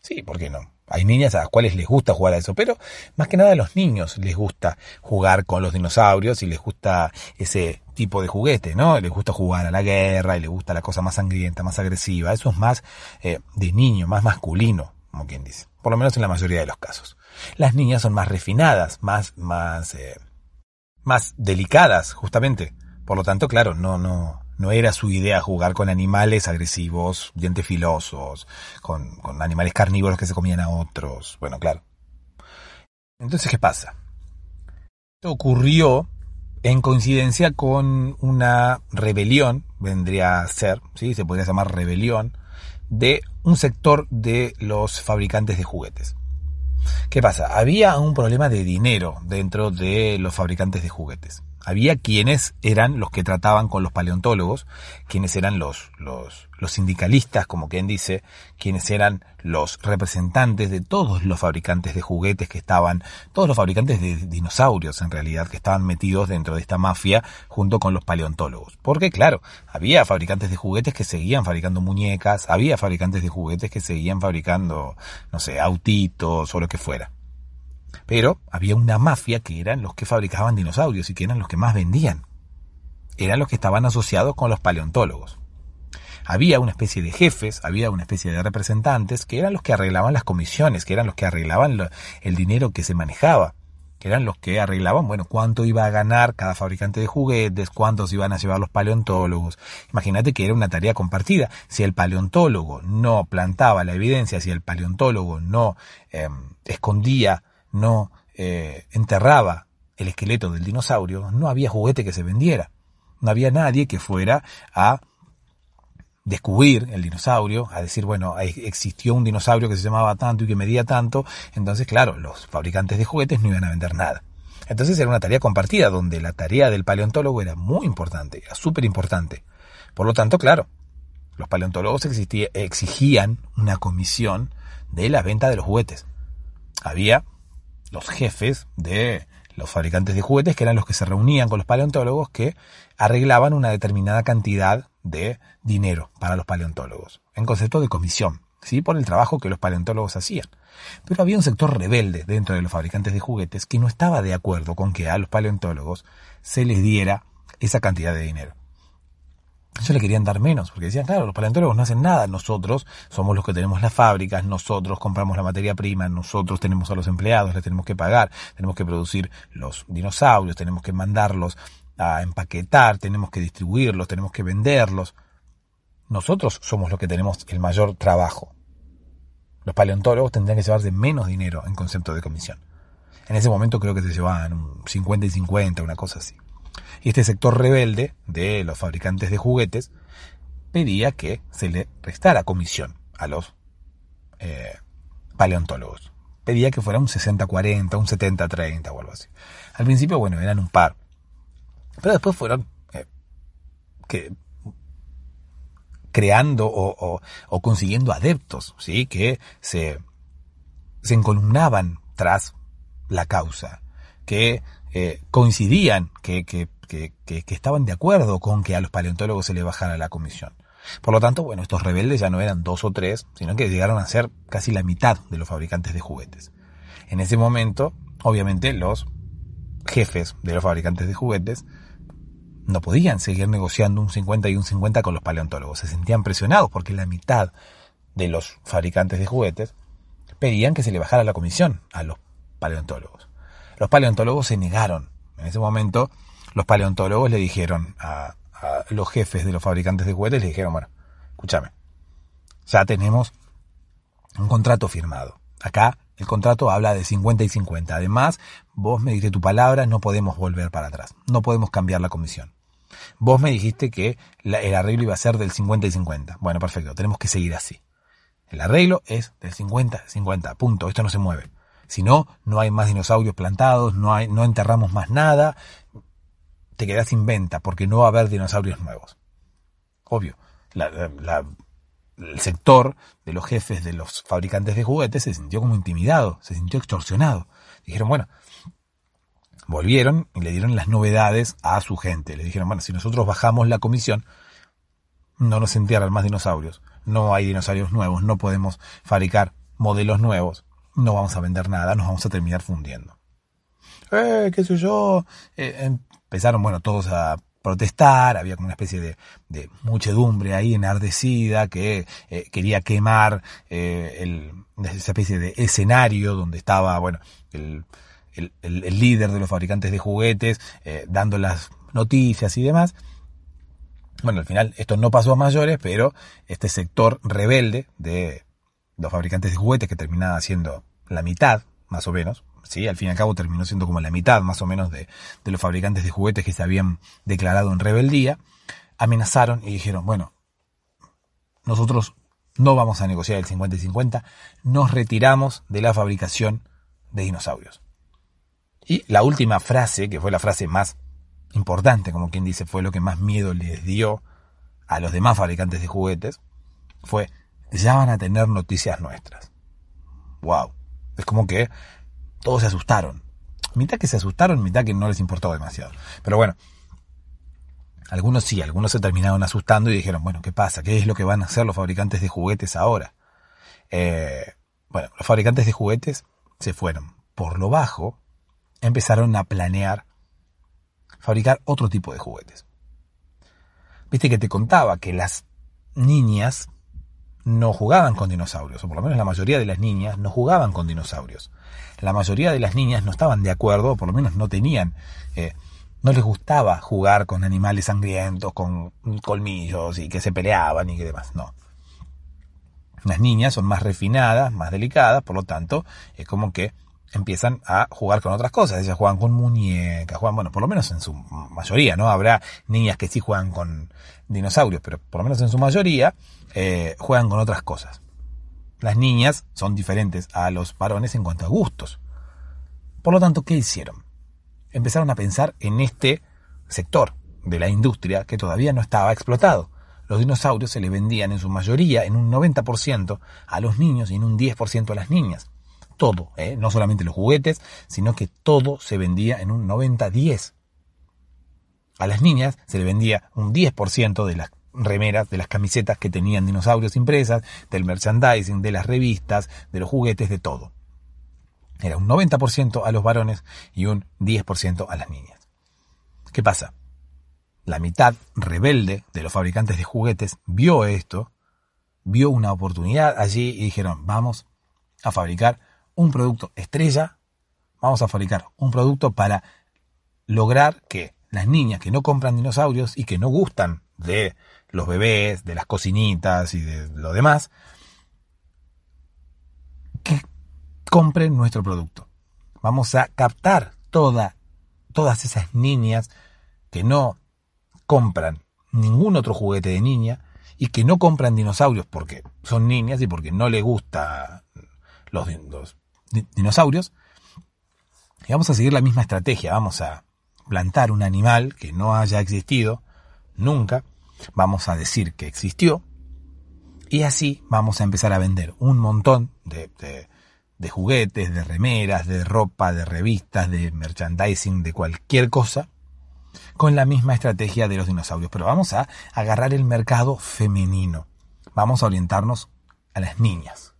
sí, ¿por qué no? Hay niñas a las cuales les gusta jugar a eso, pero más que nada a los niños les gusta jugar con los dinosaurios y les gusta ese tipo de juguete, ¿no? Les gusta jugar a la guerra y les gusta la cosa más sangrienta, más agresiva. Eso es más eh, de niño, más masculino, como quien dice. Por lo menos en la mayoría de los casos. Las niñas son más refinadas, más, más, eh, más delicadas, justamente. Por lo tanto, claro, no, no, no era su idea jugar con animales agresivos, dientes filosos, con, con animales carnívoros que se comían a otros. Bueno, claro. Entonces, ¿qué pasa? Esto ocurrió en coincidencia con una rebelión, vendría a ser, ¿sí? se podría llamar rebelión, de un sector de los fabricantes de juguetes. ¿Qué pasa? Había un problema de dinero dentro de los fabricantes de juguetes había quienes eran los que trataban con los paleontólogos, quienes eran los, los, los, sindicalistas, como quien dice, quienes eran los representantes de todos los fabricantes de juguetes que estaban, todos los fabricantes de dinosaurios en realidad, que estaban metidos dentro de esta mafia junto con los paleontólogos. Porque claro, había fabricantes de juguetes que seguían fabricando muñecas, había fabricantes de juguetes que seguían fabricando, no sé, autitos o lo que fuera. Pero había una mafia que eran los que fabricaban dinosaurios y que eran los que más vendían. Eran los que estaban asociados con los paleontólogos. Había una especie de jefes, había una especie de representantes que eran los que arreglaban las comisiones, que eran los que arreglaban el dinero que se manejaba, que eran los que arreglaban, bueno, cuánto iba a ganar cada fabricante de juguetes, cuántos iban a llevar los paleontólogos. Imagínate que era una tarea compartida. Si el paleontólogo no plantaba la evidencia, si el paleontólogo no em, escondía no eh, enterraba el esqueleto del dinosaurio, no había juguete que se vendiera. No había nadie que fuera a descubrir el dinosaurio, a decir, bueno, existió un dinosaurio que se llamaba tanto y que medía tanto, entonces, claro, los fabricantes de juguetes no iban a vender nada. Entonces era una tarea compartida, donde la tarea del paleontólogo era muy importante, era súper importante. Por lo tanto, claro, Los paleontólogos exigían una comisión de la venta de los juguetes. Había los jefes de los fabricantes de juguetes, que eran los que se reunían con los paleontólogos, que arreglaban una determinada cantidad de dinero para los paleontólogos, en concepto de comisión, ¿sí? por el trabajo que los paleontólogos hacían. Pero había un sector rebelde dentro de los fabricantes de juguetes que no estaba de acuerdo con que a los paleontólogos se les diera esa cantidad de dinero. Ellos le querían dar menos, porque decían, claro, los paleontólogos no hacen nada, nosotros somos los que tenemos las fábricas, nosotros compramos la materia prima, nosotros tenemos a los empleados, les tenemos que pagar, tenemos que producir los dinosaurios, tenemos que mandarlos a empaquetar, tenemos que distribuirlos, tenemos que venderlos. Nosotros somos los que tenemos el mayor trabajo. Los paleontólogos tendrían que llevarse menos dinero en concepto de comisión. En ese momento creo que se llevaban un 50 y 50, una cosa así. Y este sector rebelde de los fabricantes de juguetes pedía que se le restara comisión a los eh, paleontólogos. Pedía que fuera un 60-40, un 70-30 o algo así. Al principio, bueno, eran un par. Pero después fueron eh, creando o, o, consiguiendo adeptos, ¿sí? Que se, se encolumnaban tras la causa, que eh, coincidían, que, estaban de acuerdo con que a los paleontólogos se les bajara la comisión. Por lo tanto, bueno, estos rebeldes ya no eran dos o tres, sino que llegaron a ser casi la mitad de los fabricantes de juguetes. En ese momento, obviamente, los jefes de los fabricantes de juguetes no podían seguir negociando un 50 y un 50 con los paleontólogos. Se sentían presionados porque la mitad de los fabricantes de juguetes pedían que se le bajara la comisión a los paleontólogos. Los paleontólogos se negaron. En ese momento, los paleontólogos le dijeron a, los jefes de los fabricantes de juguetes, le dijeron, bueno, escúchame, ya tenemos un contrato firmado. Acá el contrato habla de 50 y 50. Además, vos me diste tu palabra, no podemos volver para atrás. No podemos cambiar la comisión. Vos me dijiste que el arreglo iba a ser del 50 y 50. Bueno, perfecto, tenemos que seguir así. El arreglo es del 50, 50, punto. Esto no se mueve. Si no, no hay más dinosaurios plantados, no, enterramos más nada. Te quedas sin venta porque no va a haber dinosaurios nuevos. Obvio, el sector de los jefes de los fabricantes de juguetes se sintió como intimidado, se sintió extorsionado. Dijeron, bueno, volvieron y le dieron las novedades a su gente. Le dijeron, bueno, si nosotros bajamos la comisión, no nos entierran más dinosaurios, no hay dinosaurios nuevos, no podemos fabricar modelos nuevos, no vamos a vender nada, nos vamos a terminar fundiendo. Eh, qué sé yo. Eh, empezaron, bueno, todos a protestar, había como una especie de, muchedumbre ahí enardecida que eh, quería quemar eh, el, esa especie de escenario donde estaba, bueno, el, el, el líder de los fabricantes de juguetes dando las noticias y demás. Bueno, al final esto no pasó a mayores, pero este sector rebelde de los fabricantes de juguetes, que terminaba siendo la mitad, más o menos, ¿sí? al fin y al cabo terminó siendo como la mitad, más o menos, de, de los fabricantes de juguetes que se habían declarado en rebeldía, amenazaron y dijeron, bueno, nosotros no vamos a negociar el 50 y 50, nos retiramos de la fabricación de dinosaurios. Y la última frase, que fue la frase más importante, como quien dice, fue lo que más miedo les dio a los demás fabricantes de juguetes, fue, ya van a tener noticias nuestras. Wow. Es como que todos se asustaron. Mitad que se asustaron, mitad que no les importó demasiado. Pero bueno, algunos sí, algunos se terminaron asustando y dijeron, bueno, ¿qué pasa? ¿Qué es lo que van a hacer los fabricantes de juguetes ahora? Eh, bueno, los fabricantes de juguetes se fueron por lo bajo, empezaron a planear fabricar otro tipo de juguetes. Viste que te contaba que las niñas no jugaban con dinosaurios, o por lo menos la mayoría de las niñas no jugaban con dinosaurios. La mayoría de las niñas no estaban de acuerdo, o por lo menos no tenían, eh, no les gustaba jugar con animales sangrientos, con colmillos y que se peleaban y que demás, no. Las niñas son más refinadas, más delicadas, por lo tanto, es como que empiezan a jugar con otras cosas. Ellas juegan con muñecas, juegan, bueno, por lo menos en su mayoría, ¿no? Habrá niñas que sí juegan con dinosaurios, pero por lo menos en su mayoría eh, juegan con otras cosas. Las niñas son diferentes a los varones en cuanto a gustos. Por lo tanto, ¿qué hicieron? Empezaron a pensar en este sector de la industria que todavía no estaba explotado. los dinosaurios se le vendían en su mayoría, en un 90%, a los niños y en un 10% a las niñas. Todo, ¿eh? no solamente los juguetes, sino que todo se vendía en un 90-10. A las niñas se le vendía un 10% de las remeras, de las camisetas que tenían dinosaurios impresas, del merchandising, de las revistas, de los juguetes, de todo. Era un 90% a los varones y un 10% a las niñas. ¿Qué pasa? La mitad rebelde de los fabricantes de juguetes vio esto, vio una oportunidad allí y dijeron, vamos a fabricar un producto estrella, vamos a fabricar un producto para lograr que las niñas que no compran dinosaurios y que no gustan de los bebés, de las cocinitas y de lo demás, que compren nuestro producto. Vamos a captar toda, todas esas niñas que no compran ningún otro juguete de niña y que no compran dinosaurios porque son niñas y porque no les gusta los, los dinosaurios. Y vamos a seguir la misma estrategia. Vamos a plantar un animal que no haya existido nunca vamos a decir que existió y así vamos a empezar a vender un montón de, de, juguetes, de remeras, de ropa, de revistas, de merchandising, de cualquier cosa con la misma estrategia de los dinosaurios. Pero vamos a agarrar el mercado femenino. Vamos a orientarnos a las niñas.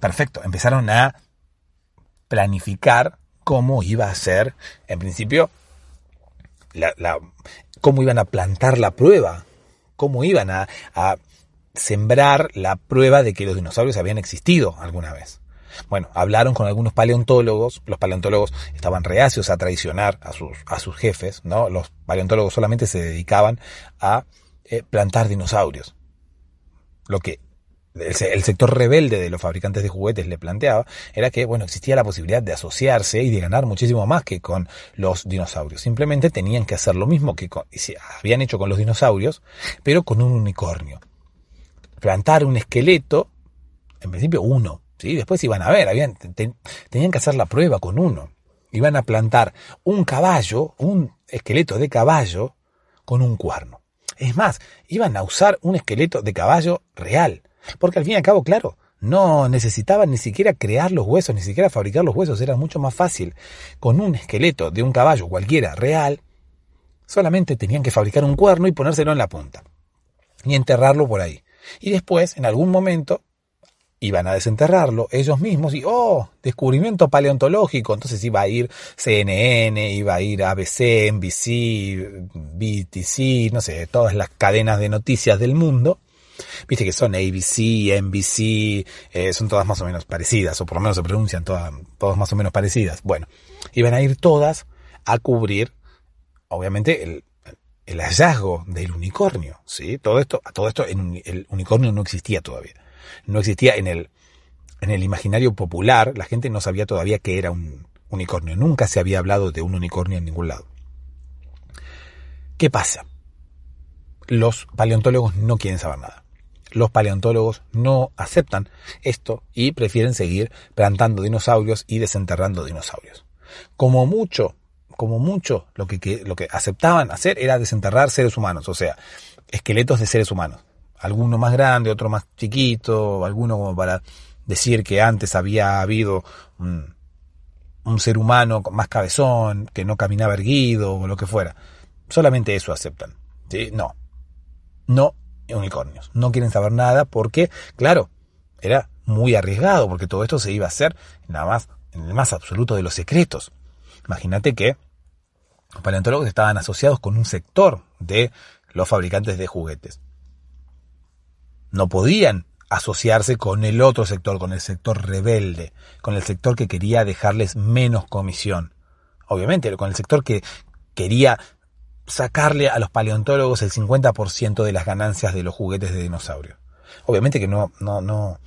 Perfecto, empezaron a planificar cómo iba a ser, en principio, cómo iban a plantar la prueba cómo iban a, sembrar la prueba de que los dinosaurios habían existido alguna vez. Bueno, hablaron con algunos paleontólogos, los paleontólogos estaban reacios a traicionar a sus, a sus jefes, ¿no? Los paleontólogos solamente se dedicaban a eh, plantar dinosaurios. Lo que el, sector rebelde de los fabricantes de juguetes le planteaba era que, bueno, existía la posibilidad de asociarse y de ganar muchísimo más que con los dinosaurios. Simplemente tenían que hacer lo mismo que habían hecho con los dinosaurios, pero con un unicornio. Plantar un esqueleto, en principio uno, ¿sí? Después iban a ver, tenían que hacer la prueba con uno. Iban a plantar un caballo, un esqueleto de caballo, con un cuerno. Es más, iban a usar un esqueleto de caballo real. Porque al fin y al cabo, claro, no necesitaban ni siquiera crear los huesos, ni siquiera fabricar los huesos, era mucho más fácil. Con un esqueleto de un caballo cualquiera real, solamente tenían que fabricar un cuerno y ponérselo en la punta. Y enterrarlo por ahí. Y después, en algún momento, iban a desenterrarlo ellos mismos y, oh, descubrimiento paleontológico. Entonces iba a ir CNN, iba a ir ABC, NBC, BTC, no sé, todas las cadenas de noticias del mundo Viste que son ABC, NBC, eh, son todas más o menos parecidas, o por lo menos se pronuncian todas, todas más o menos parecidas. Bueno, iban a ir todas a cubrir, obviamente, el, el hallazgo del unicornio, ¿sí? Todo esto, todo esto, en, el unicornio no existía todavía. No existía en el, en el imaginario popular, la gente no sabía todavía que era un unicornio. Nunca se había hablado de un unicornio en ningún lado. ¿Qué pasa? Los paleontólogos no quieren saber nada los paleontólogos no aceptan esto y prefieren seguir plantando dinosaurios y desenterrando dinosaurios. Como mucho, como mucho, lo que, lo que aceptaban hacer era desenterrar seres humanos, o sea, esqueletos de seres humanos. Alguno más grande, otro más chiquito, alguno como para decir que antes había habido un, un ser humano más cabezón, que no caminaba erguido o lo que fuera. Solamente eso aceptan. ¿sí? No. No unicornios. No quieren saber nada porque, claro, era muy arriesgado porque todo esto se iba a hacer nada más en el más absoluto de los secretos. Imagínate que los paleontólogos estaban asociados con un sector de los fabricantes de juguetes. No podían asociarse con el otro sector, con el sector rebelde, con el sector que quería dejarles menos comisión. Obviamente, con el sector que quería sacarle a los paleontólogos el 50% de las ganancias de los juguetes de dinosaurio. Obviamente que no, no, no,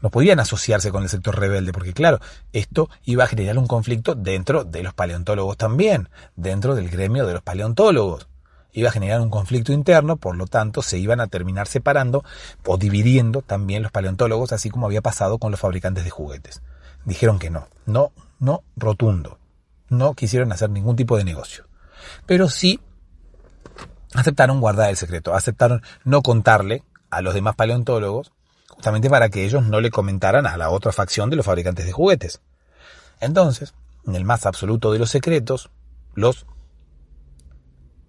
no podían asociarse con el sector rebelde, porque claro, esto iba a generar un conflicto dentro de los paleontólogos también, dentro del gremio de los paleontólogos. Iba a generar un conflicto interno, por lo tanto se iban a terminar separando o dividiendo también los paleontólogos, así como había pasado con los fabricantes de juguetes. Dijeron que no, no, no, rotundo. No quisieron hacer ningún tipo de negocio. Pero sí aceptaron guardar el secreto, aceptaron no contarle a los demás paleontólogos, justamente para que ellos no le comentaran a la otra facción de los fabricantes de juguetes. Entonces, en el más absoluto de los secretos, los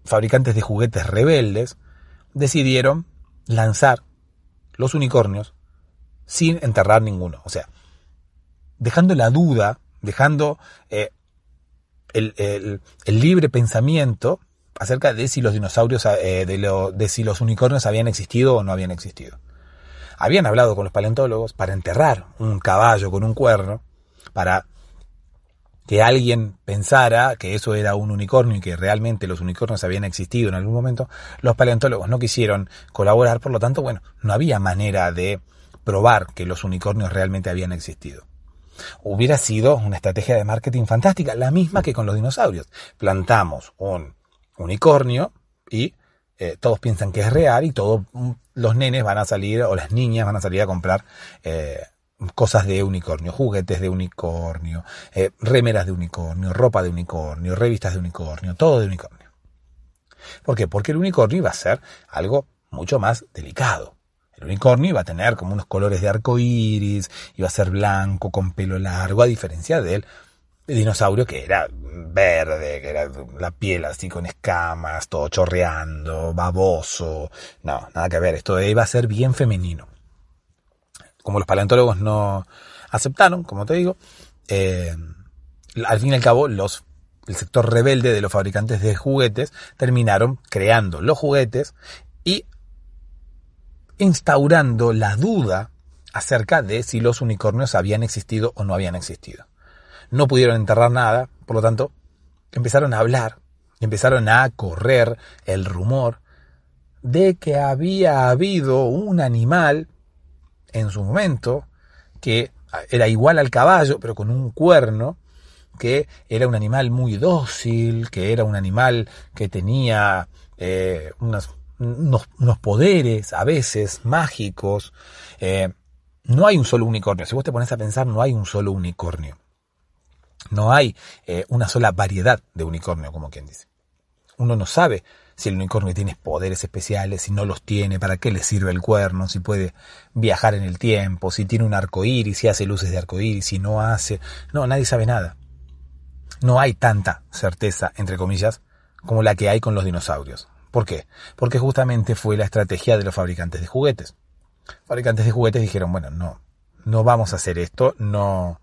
fabricantes de juguetes rebeldes decidieron lanzar los unicornios sin enterrar ninguno. O sea, dejando la duda, dejando eh, el, libre pensamiento acerca de si los dinosaurios, eh, de, de si los unicornios habían existido o no habían existido. Habían hablado con los paleontólogos para enterrar un caballo con un cuerno, para que alguien pensara que eso era un unicornio y que realmente los unicornios habían existido en algún momento, los paleontólogos no quisieron colaborar, por lo tanto, bueno, no había manera de probar que los unicornios realmente habían existido. Hubiera sido una estrategia de marketing fantástica, la misma que con los dinosaurios. Plantamos un unicornio y eh, todos piensan que es real y todos mm, los nenes van a salir o las niñas van a salir a comprar eh, cosas de unicornio, juguetes de unicornio, eh, remeras de unicornio, ropa de unicornio, revistas de unicornio, todo de unicornio. ¿Por qué? Porque el unicornio iba a ser algo mucho más delicado. El unicornio iba a tener como unos colores de arco iris, iba a ser blanco, con pelo largo, a diferencia del dinosaurio que era verde, que era la piel así con escamas, todo chorreando, baboso. No, nada que ver, esto iba a ser bien femenino como los paleontólogos no aceptaron, como te digo, eh, al fin y al cabo los, el sector rebelde de los fabricantes de juguetes terminaron creando los juguetes y instaurando la duda acerca de si los unicornios habían existido o no habían existido. No pudieron enterrar nada, por lo tanto, empezaron a hablar, empezaron a correr el rumor de que había habido un animal en su momento, que era igual al caballo, pero con un cuerno, que era un animal muy dócil, que era un animal que tenía eh, unos, poderes a veces mágicos. Eh, no hay un solo unicornio. Si vos te pones a pensar, no hay un solo unicornio. No hay eh, una sola variedad de unicornio, como quien dice. Uno no sabe si el unicornio tiene poderes especiales, si no los tiene, para qué le sirve el cuerno, si puede viajar en el tiempo, si tiene un arco iris, si hace luces de arco iris, si no hace. No, nadie sabe nada. No hay tanta certeza, entre comillas, como la que hay con los dinosaurios. ¿Por qué? Porque justamente fue la estrategia de los fabricantes de juguetes. Fabricantes de juguetes dijeron, bueno, no, no vamos a hacer esto, no,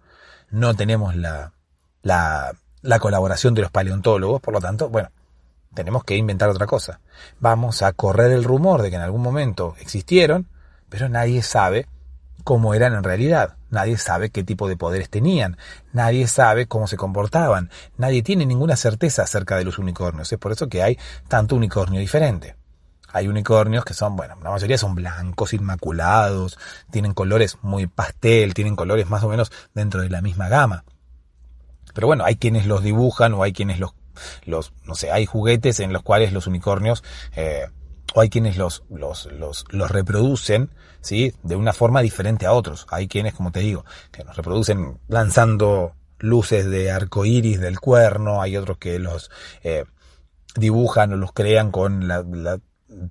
no tenemos la, la, la colaboración de los paleontólogos, por lo tanto, bueno, tenemos que inventar otra cosa. Vamos a correr el rumor de que en algún momento existieron, pero nadie sabe cómo eran en realidad. Nadie sabe qué tipo de poderes tenían. Nadie sabe cómo se comportaban. Nadie tiene ninguna certeza acerca de los unicornios. Es por eso que hay tanto unicornio diferente. Hay unicornios que son, bueno, la mayoría son blancos, inmaculados, tienen colores muy pastel, tienen colores más o menos dentro de la misma gama. Pero bueno, hay quienes los dibujan o hay quienes los los, no sé, hay juguetes en los cuales los unicornios, eh, o hay quienes los, los, los, los reproducen, ¿sí? De una forma diferente a otros. Hay quienes, como te digo, que los reproducen lanzando luces de arco iris del cuerno, hay otros que los eh, dibujan o los crean con la, la,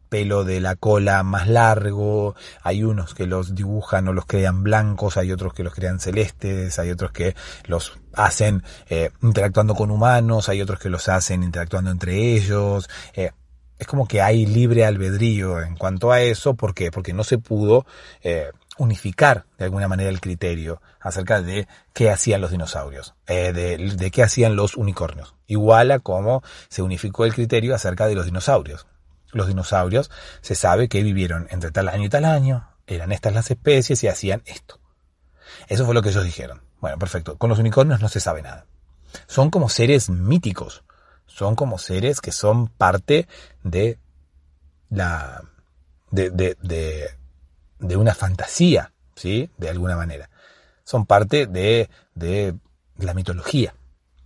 pelo de la cola más largo, hay unos que los dibujan o los crean blancos, hay otros que los crean celestes, hay otros que los hacen eh, interactuando con humanos, hay otros que los hacen interactuando entre ellos. Eh, es como que hay libre albedrío en cuanto a eso, ¿por qué? Porque no se pudo eh, unificar de alguna manera el criterio acerca de qué hacían los dinosaurios, de, de qué hacían los unicornios, igual a cómo se unificó el criterio acerca de los dinosaurios. Los dinosaurios se sabe que vivieron entre tal año y tal año, eran estas las especies y hacían esto. Eso fue lo que ellos dijeron. Bueno, perfecto. Con los unicornios no se sabe nada. Son como seres míticos. Son como seres que son parte de la. de, de, de, de una fantasía, ¿sí? De alguna manera. Son parte de, de la mitología.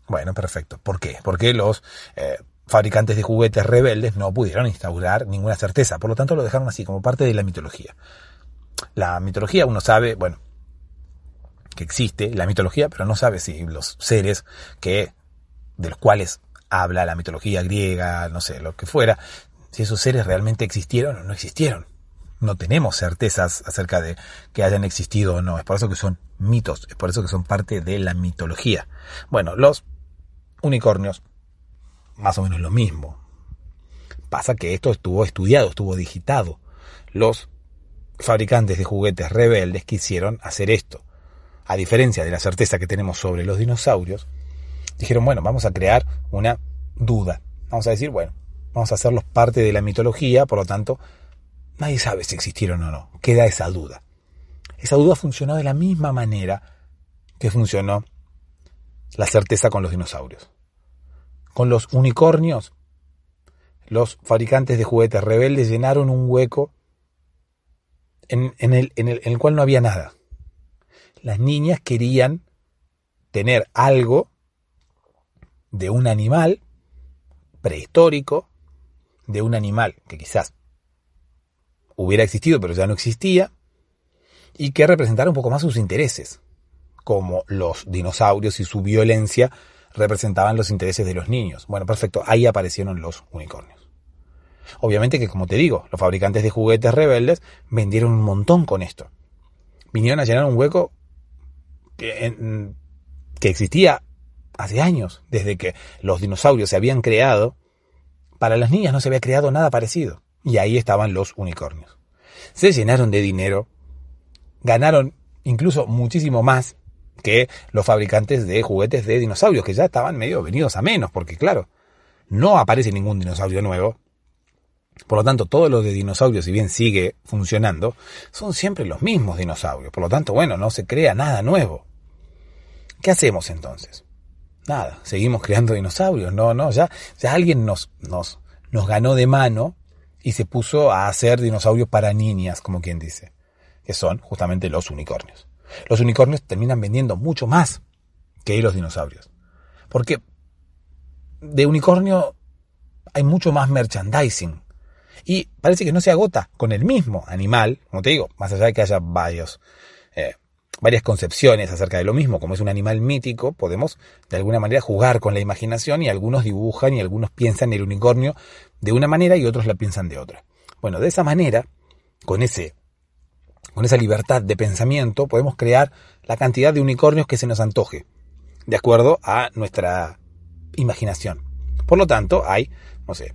Bueno, perfecto. ¿Por qué? Porque los eh, fabricantes de juguetes rebeldes no pudieron instaurar ninguna certeza, por lo tanto lo dejaron así, como parte de la mitología. La mitología uno sabe, bueno, que existe la mitología, pero no sabe si los seres que de los cuales habla la mitología griega, no sé, lo que fuera, si esos seres realmente existieron o no existieron. No tenemos certezas acerca de que hayan existido o no. Es por eso que son mitos, es por eso que son parte de la mitología. Bueno, los unicornios, más o menos lo mismo. Pasa que esto estuvo estudiado, estuvo digitado. Los fabricantes de juguetes rebeldes quisieron hacer esto. A diferencia de la certeza que tenemos sobre los dinosaurios, dijeron, bueno, vamos a crear una duda. Vamos a decir, bueno, vamos a hacerlos parte de la mitología, por lo tanto, nadie sabe si existieron o no. Queda esa duda. Esa duda funcionó de la misma manera que funcionó la certeza con los dinosaurios. Con los unicornios, los fabricantes de juguetes rebeldes llenaron un hueco en, el, el cual no había nada. Las niñas querían tener algo de un animal prehistórico, de un animal que quizás hubiera existido pero ya no existía, y que representara un poco más sus intereses, como los dinosaurios y su violencia representaban los intereses de los niños. Bueno, perfecto, ahí aparecieron los unicornios. Obviamente que, como te digo, los fabricantes de juguetes rebeldes vendieron un montón con esto. Vinieron a llenar un hueco que, existía hace años, desde que los dinosaurios se habían creado, para las niñas no se había creado nada parecido. Y ahí estaban los unicornios. Se llenaron de dinero, ganaron incluso muchísimo más que los fabricantes de juguetes de dinosaurios, que ya estaban medio venidos a menos, porque claro, no aparece ningún dinosaurio nuevo. Por lo tanto, todo lo de dinosaurios, si bien sigue funcionando, son siempre los mismos dinosaurios. Por lo tanto, bueno, no se crea nada nuevo. ¿Qué hacemos entonces? Nada, seguimos creando dinosaurios. No, no, ya, ya alguien nos, nos, nos ganó de mano y se puso a hacer dinosaurios para niñas, como quien dice, que son justamente los unicornios. Los unicornios terminan vendiendo mucho más que los dinosaurios. Porque de unicornio hay mucho más merchandising. Y parece que no se agota con el mismo animal, como te digo, más allá de que haya varios, eh, varias concepciones acerca de lo mismo, como es un animal mítico, podemos de alguna manera jugar con la imaginación y algunos dibujan y algunos piensan el unicornio de una manera y otros la piensan de otra. Bueno, de esa manera, con ese con esa libertad de pensamiento, podemos crear la cantidad de unicornios que se nos antoje, de acuerdo a nuestra imaginación. Por lo tanto, hay, no sé,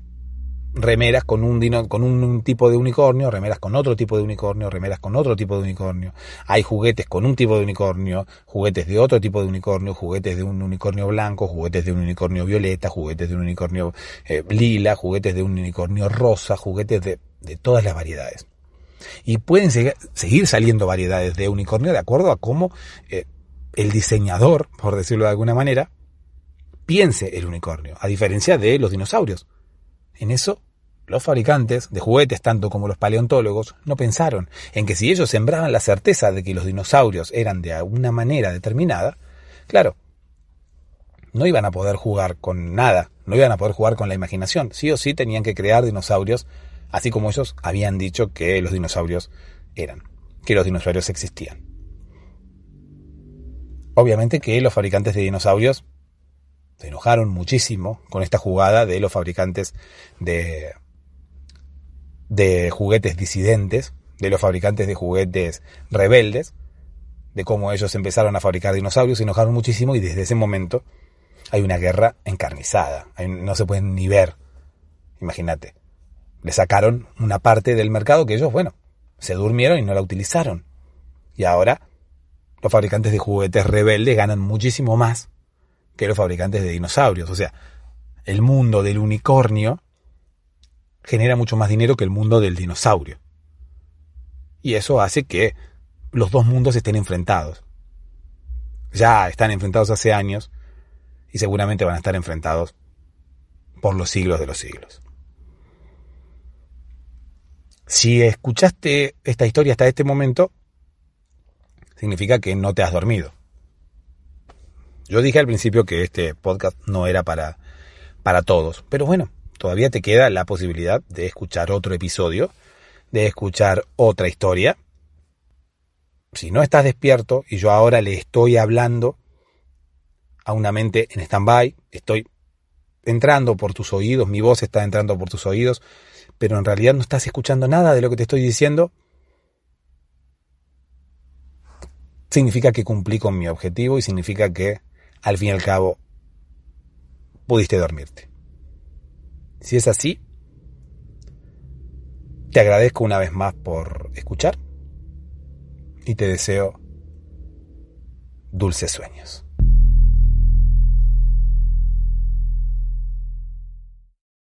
remeras con un, con un, tipo de unicornio, remeras con otro tipo de unicornio, remeras con otro tipo de unicornio. Hay juguetes con un tipo de unicornio, juguetes de otro tipo de unicornio, juguetes de un unicornio blanco, juguetes de un unicornio violeta, juguetes de un unicornio eh, lila, juguetes de un unicornio rosa, juguetes de todas las variedades. Y pueden seguir saliendo variedades de unicornio de acuerdo a cómo eh, el diseñador, por decirlo de alguna manera, piense el unicornio, a diferencia de los dinosaurios. En eso los fabricantes de juguetes, tanto como los paleontólogos, no pensaron en que si ellos sembraban la certeza de que los dinosaurios eran de alguna manera determinada, claro, no iban a poder jugar con nada, no iban a poder jugar con la imaginación, sí o sí tenían que crear dinosaurios, así como ellos habían dicho que los dinosaurios eran, que los dinosaurios existían. Obviamente que los fabricantes de dinosaurios se enojaron muchísimo con esta jugada de los fabricantes de, de juguetes disidentes, de los fabricantes de juguetes rebeldes, de cómo ellos empezaron a fabricar dinosaurios, se enojaron muchísimo y desde ese momento hay una guerra encarnizada, no se pueden ni ver, imagínate. Le sacaron una parte del mercado que ellos, bueno, se durmieron y no la utilizaron. Y ahora los fabricantes de juguetes rebeldes ganan muchísimo más que los fabricantes de dinosaurios. O sea, el mundo del unicornio genera mucho más dinero que el mundo del dinosaurio. Y eso hace que los dos mundos estén enfrentados. Ya están enfrentados hace años y seguramente van a estar enfrentados por los siglos de los siglos. Si escuchaste esta historia hasta este momento, significa que no te has dormido. Yo dije al principio que este podcast no era para, para todos, pero bueno, todavía te queda la posibilidad de escuchar otro episodio, de escuchar otra historia. Si no estás despierto y yo ahora le estoy hablando a una mente en stand-by, estoy entrando por tus oídos, mi voz está entrando por tus oídos, pero en realidad no estás escuchando nada de lo que te estoy diciendo, significa que cumplí con mi objetivo y significa que al fin y al cabo pudiste dormirte. Si es así, te agradezco una vez más por escuchar y te deseo dulces sueños.